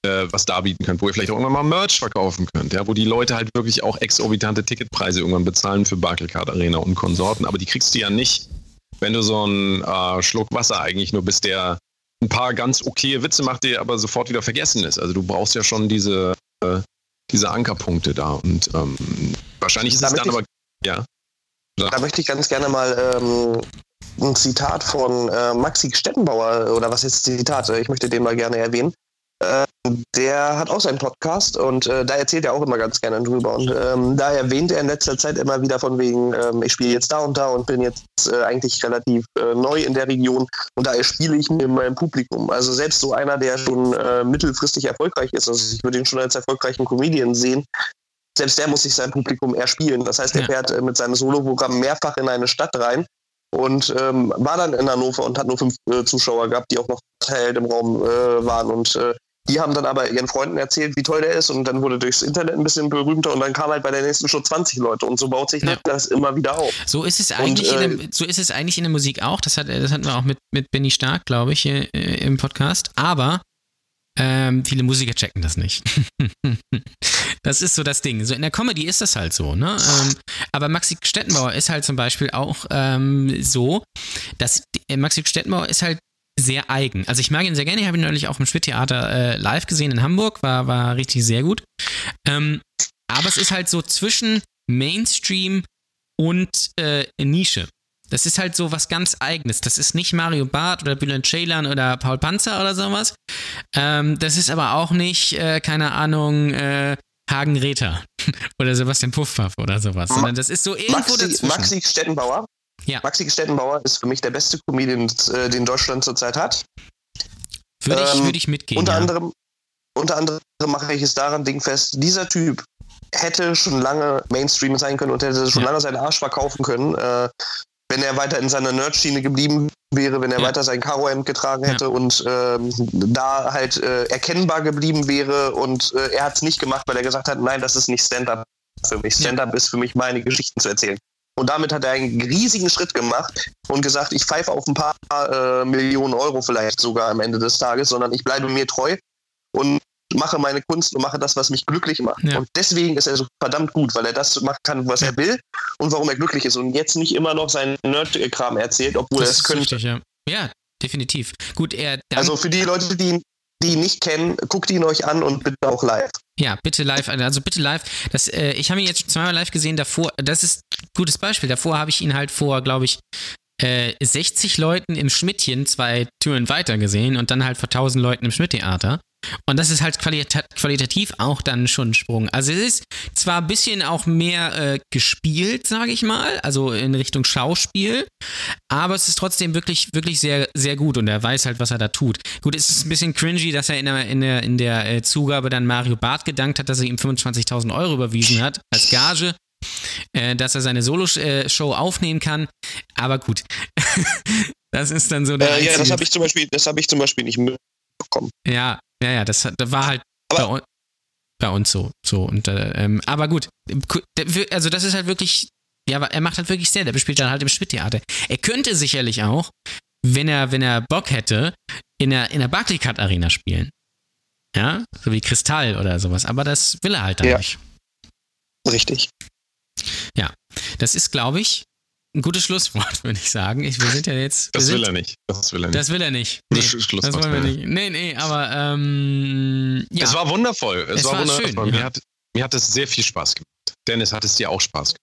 äh, was darbieten könnt, wo ihr vielleicht auch irgendwann mal Merch verkaufen könnt, ja, wo die Leute halt wirklich auch exorbitante Ticketpreise irgendwann bezahlen für Barclaycard Arena und Konsorten, aber die kriegst du ja nicht, wenn du so einen äh, Schluck Wasser eigentlich nur bist, der ein paar ganz okay Witze macht, der aber sofort wieder vergessen ist. Also du brauchst ja schon diese, äh, diese Ankerpunkte da und ähm, wahrscheinlich ist es Damit dann ich- aber, ja. Da möchte ich ganz gerne mal ähm, ein Zitat von äh, Maxi Stettenbauer, oder was ist Zitat? Ich möchte den mal gerne erwähnen. Äh, der hat auch seinen Podcast und äh, da erzählt er auch immer ganz gerne drüber. Und ähm, da erwähnt er in letzter Zeit immer wieder von wegen, ähm, ich spiele jetzt da und da und bin jetzt äh, eigentlich relativ äh, neu in der Region und da spiele ich mit meinem Publikum. Also selbst so einer, der schon äh, mittelfristig erfolgreich ist, also ich würde ihn schon als erfolgreichen Comedian sehen, selbst der muss sich sein Publikum erspielen. Das heißt, er Ja. fährt äh, mit seinem Soloprogramm mehrfach in eine Stadt rein und ähm, war dann in Hannover und hat nur fünf äh, Zuschauer gehabt, die auch noch verteilt im Raum äh, waren. Und äh, die haben dann aber ihren Freunden erzählt, wie toll der ist und dann wurde durchs Internet ein bisschen berühmter und dann kam halt bei der nächsten Show 20 Leute und so baut sich Ja. das immer wieder auf. So ist es eigentlich, äh, in der, so ist es eigentlich in der Musik auch. Das, hat, das hatten wir auch mit, mit Benny Stark, glaube ich, hier, äh, im Podcast. Aber ähm, viele Musiker checken das nicht. das ist so das Ding. So in der Comedy ist das halt so, ne? Ähm, aber Maxi Stettenbauer ist halt zum Beispiel auch ähm, so, dass äh, Maxi Stettenbauer ist halt sehr eigen. Also ich mag ihn sehr gerne. Ich habe ihn neulich auch im Schmidt-Theater äh, live gesehen in Hamburg. War, war richtig sehr gut. Ähm, aber es ist halt so zwischen Mainstream und äh, Nische. Das ist halt so was ganz Eigenes. Das ist nicht Mario Barth oder Bülent Ceylan oder Paul Panzer oder sowas. Ähm, das ist aber auch nicht, äh, keine Ahnung, äh, Hagen Räther oder Sebastian Puffpaff oder sowas, sondern das ist so irgendwo Maxi, dazwischen. Maxi Stettenbauer. Ja. Maxi Stettenbauer ist für mich der beste Comedian, äh, den Deutschland zurzeit hat. würde, ich, ähm, würde ich mitgehen. unter ja. anderem, unter anderem mache ich es daran dingfest, dieser Typ hätte schon lange Mainstream sein können und hätte schon Ja. lange seinen Arsch verkaufen können, äh, wenn er weiter in seiner Nerd-Schiene geblieben wäre, wenn er Ja. weiter sein Karo-Hemd getragen Ja. hätte und ähm, da halt äh, erkennbar geblieben wäre und äh, er hat es nicht gemacht, weil er gesagt hat, nein, das ist nicht Stand-up für mich. Stand-up ist für mich meine Geschichten zu erzählen. Und damit hat er einen riesigen Schritt gemacht und gesagt, ich pfeife auf ein paar äh, Millionen Euro vielleicht sogar am Ende des Tages, sondern ich bleibe mir treu und mache meine Kunst und mache das, was mich glücklich macht. Ja. Und deswegen ist er so verdammt gut, weil er das machen kann, was er will und warum er glücklich ist und jetzt nicht immer noch seinen Nerd-Kram erzählt, obwohl er das es ist könnte. richtig, ja. Ja, definitiv. Gut, er Also für die Leute, die ihn, die nicht kennen, guckt ihn euch an und bitte auch live. Ja, bitte live, also bitte live. Das, äh, ich habe ihn jetzt zweimal live gesehen. Davor, das ist ein gutes Beispiel. Davor habe ich ihn halt vor, glaube ich, äh, 60 Leuten im Schmidtchen zwei Türen weiter gesehen und dann halt vor 1000 Leuten im Schmidt-Theater. Und das ist halt qualita qualitativ auch dann schon ein Sprung. Also es ist zwar ein bisschen auch mehr äh, gespielt, sage ich mal, also in Richtung Schauspiel, aber es ist trotzdem wirklich, wirklich sehr, sehr gut und er weiß halt, was er da tut. Gut, es ist ein bisschen cringy, dass er in der, in der, in der äh, Zugabe dann Mario Barth gedankt hat, dass er ihm 25.000 Euro überwiesen hat als Gage, äh, dass er seine Solo-Show aufnehmen kann. Aber gut, das ist dann so der Äh, ja, das habe ich zum Beispiel, das habe ich zum Beispiel nicht mitbekommen. ja, ja, ja, das, das war halt bei, bei uns so. so und, äh, ähm, aber gut, also das ist halt wirklich, ja, er macht halt wirklich sehr, der bespielt dann halt im Schmidt-Theater. Er könnte sicherlich auch, wenn er, wenn er Bock hätte, in der, in der Barclaycard Arena spielen. Ja, so wie Kristall oder sowas, aber das will er halt dann Ja. nicht. Richtig. Das ist, glaube ich, ein gutes Schlusswort, würde ich sagen. Ich, wir sind ja jetzt. Das will sind, er nicht. Das will er nicht. Das will er nicht. Nee, Sch- Schluss das wollen wir nicht. Nee, nee, aber ähm, ja. Es war wundervoll. Es, Es war, war wundervoll. schön, mir, ja. hat, mir hat es sehr viel Spaß gemacht. Dennis, hat es dir auch Spaß gemacht?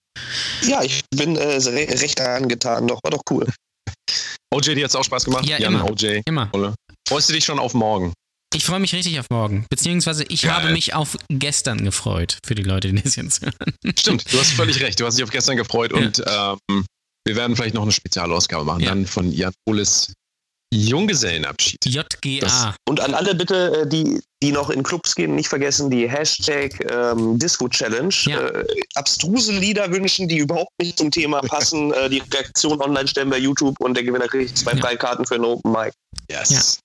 Ja, ich bin äh, re recht angetan, doch, war doch cool. OJ, dir hat es auch Spaß gemacht? Ja, Jan, immer. OJ, immer. Freust du dich schon auf morgen? Ich freue mich richtig auf morgen. Beziehungsweise ich Geil. habe mich auf gestern gefreut, für die Leute, die das jetzt hören. Stimmt, du hast völlig recht. Du hast dich auf gestern gefreut Ja. und ähm, wir werden vielleicht noch eine Spezialausgabe machen, Ja. dann von Jan Polis Junggesellenabschied. JGA. Das- Und an alle bitte, äh, die, die noch in Clubs gehen, nicht vergessen die Hashtag ähm, Disco Challenge. Ja. Äh, abstruse Lieder wünschen, die überhaupt nicht zum Thema passen. äh, die Reaktion online stellen bei YouTube und der Gewinner kriegt zwei Ja. Freikarten für ein Open Mic. Yes.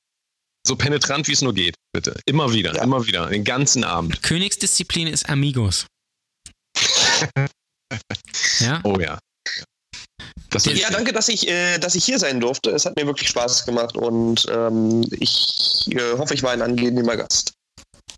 So penetrant, wie es nur geht, bitte. Immer wieder, Ja. immer wieder, den ganzen Abend. Königsdisziplin ist Amigos. ja? Oh ja. Das Ja, danke, dass ich, äh, dass ich hier sein durfte. Es hat mir wirklich Spaß gemacht und ähm, ich äh, hoffe, ich war ein angenehmer Gast.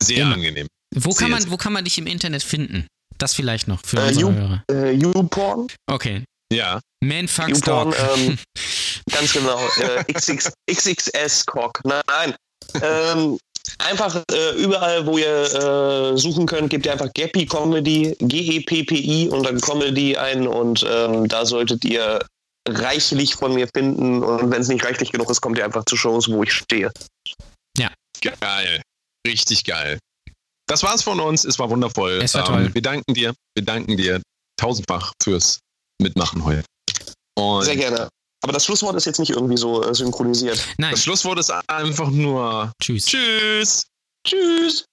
sehr Immer. angenehm. Wo kann, Sehr, man, sehr- wo kann man dich im Internet finden? Das vielleicht noch für Äh, unsere you- Hörer. Äh, YouPorn, Okay. Ja, Man fucks YouPorn, ähm, ganz genau. Äh, XX, XXS Cock. Nein. Ähm, einfach äh, überall, wo ihr äh, suchen könnt, gebt ihr einfach Gappy Comedy, G-E-P-P-I und dann Comedy ein und ähm, da solltet ihr reichlich von mir finden und wenn es nicht reichlich genug ist, kommt ihr einfach zu Shows, wo ich stehe. geil. Richtig geil. Das war's von uns. Es war wundervoll. Es war toll. Wir danken dir, wir danken dir tausendfach fürs Mitmachen heute. Und Sehr gerne. Aber das Schlusswort ist jetzt nicht irgendwie so äh, synchronisiert. Nein, das Schlusswort ist einfach nur tschüss. Tschüss. Tschüss.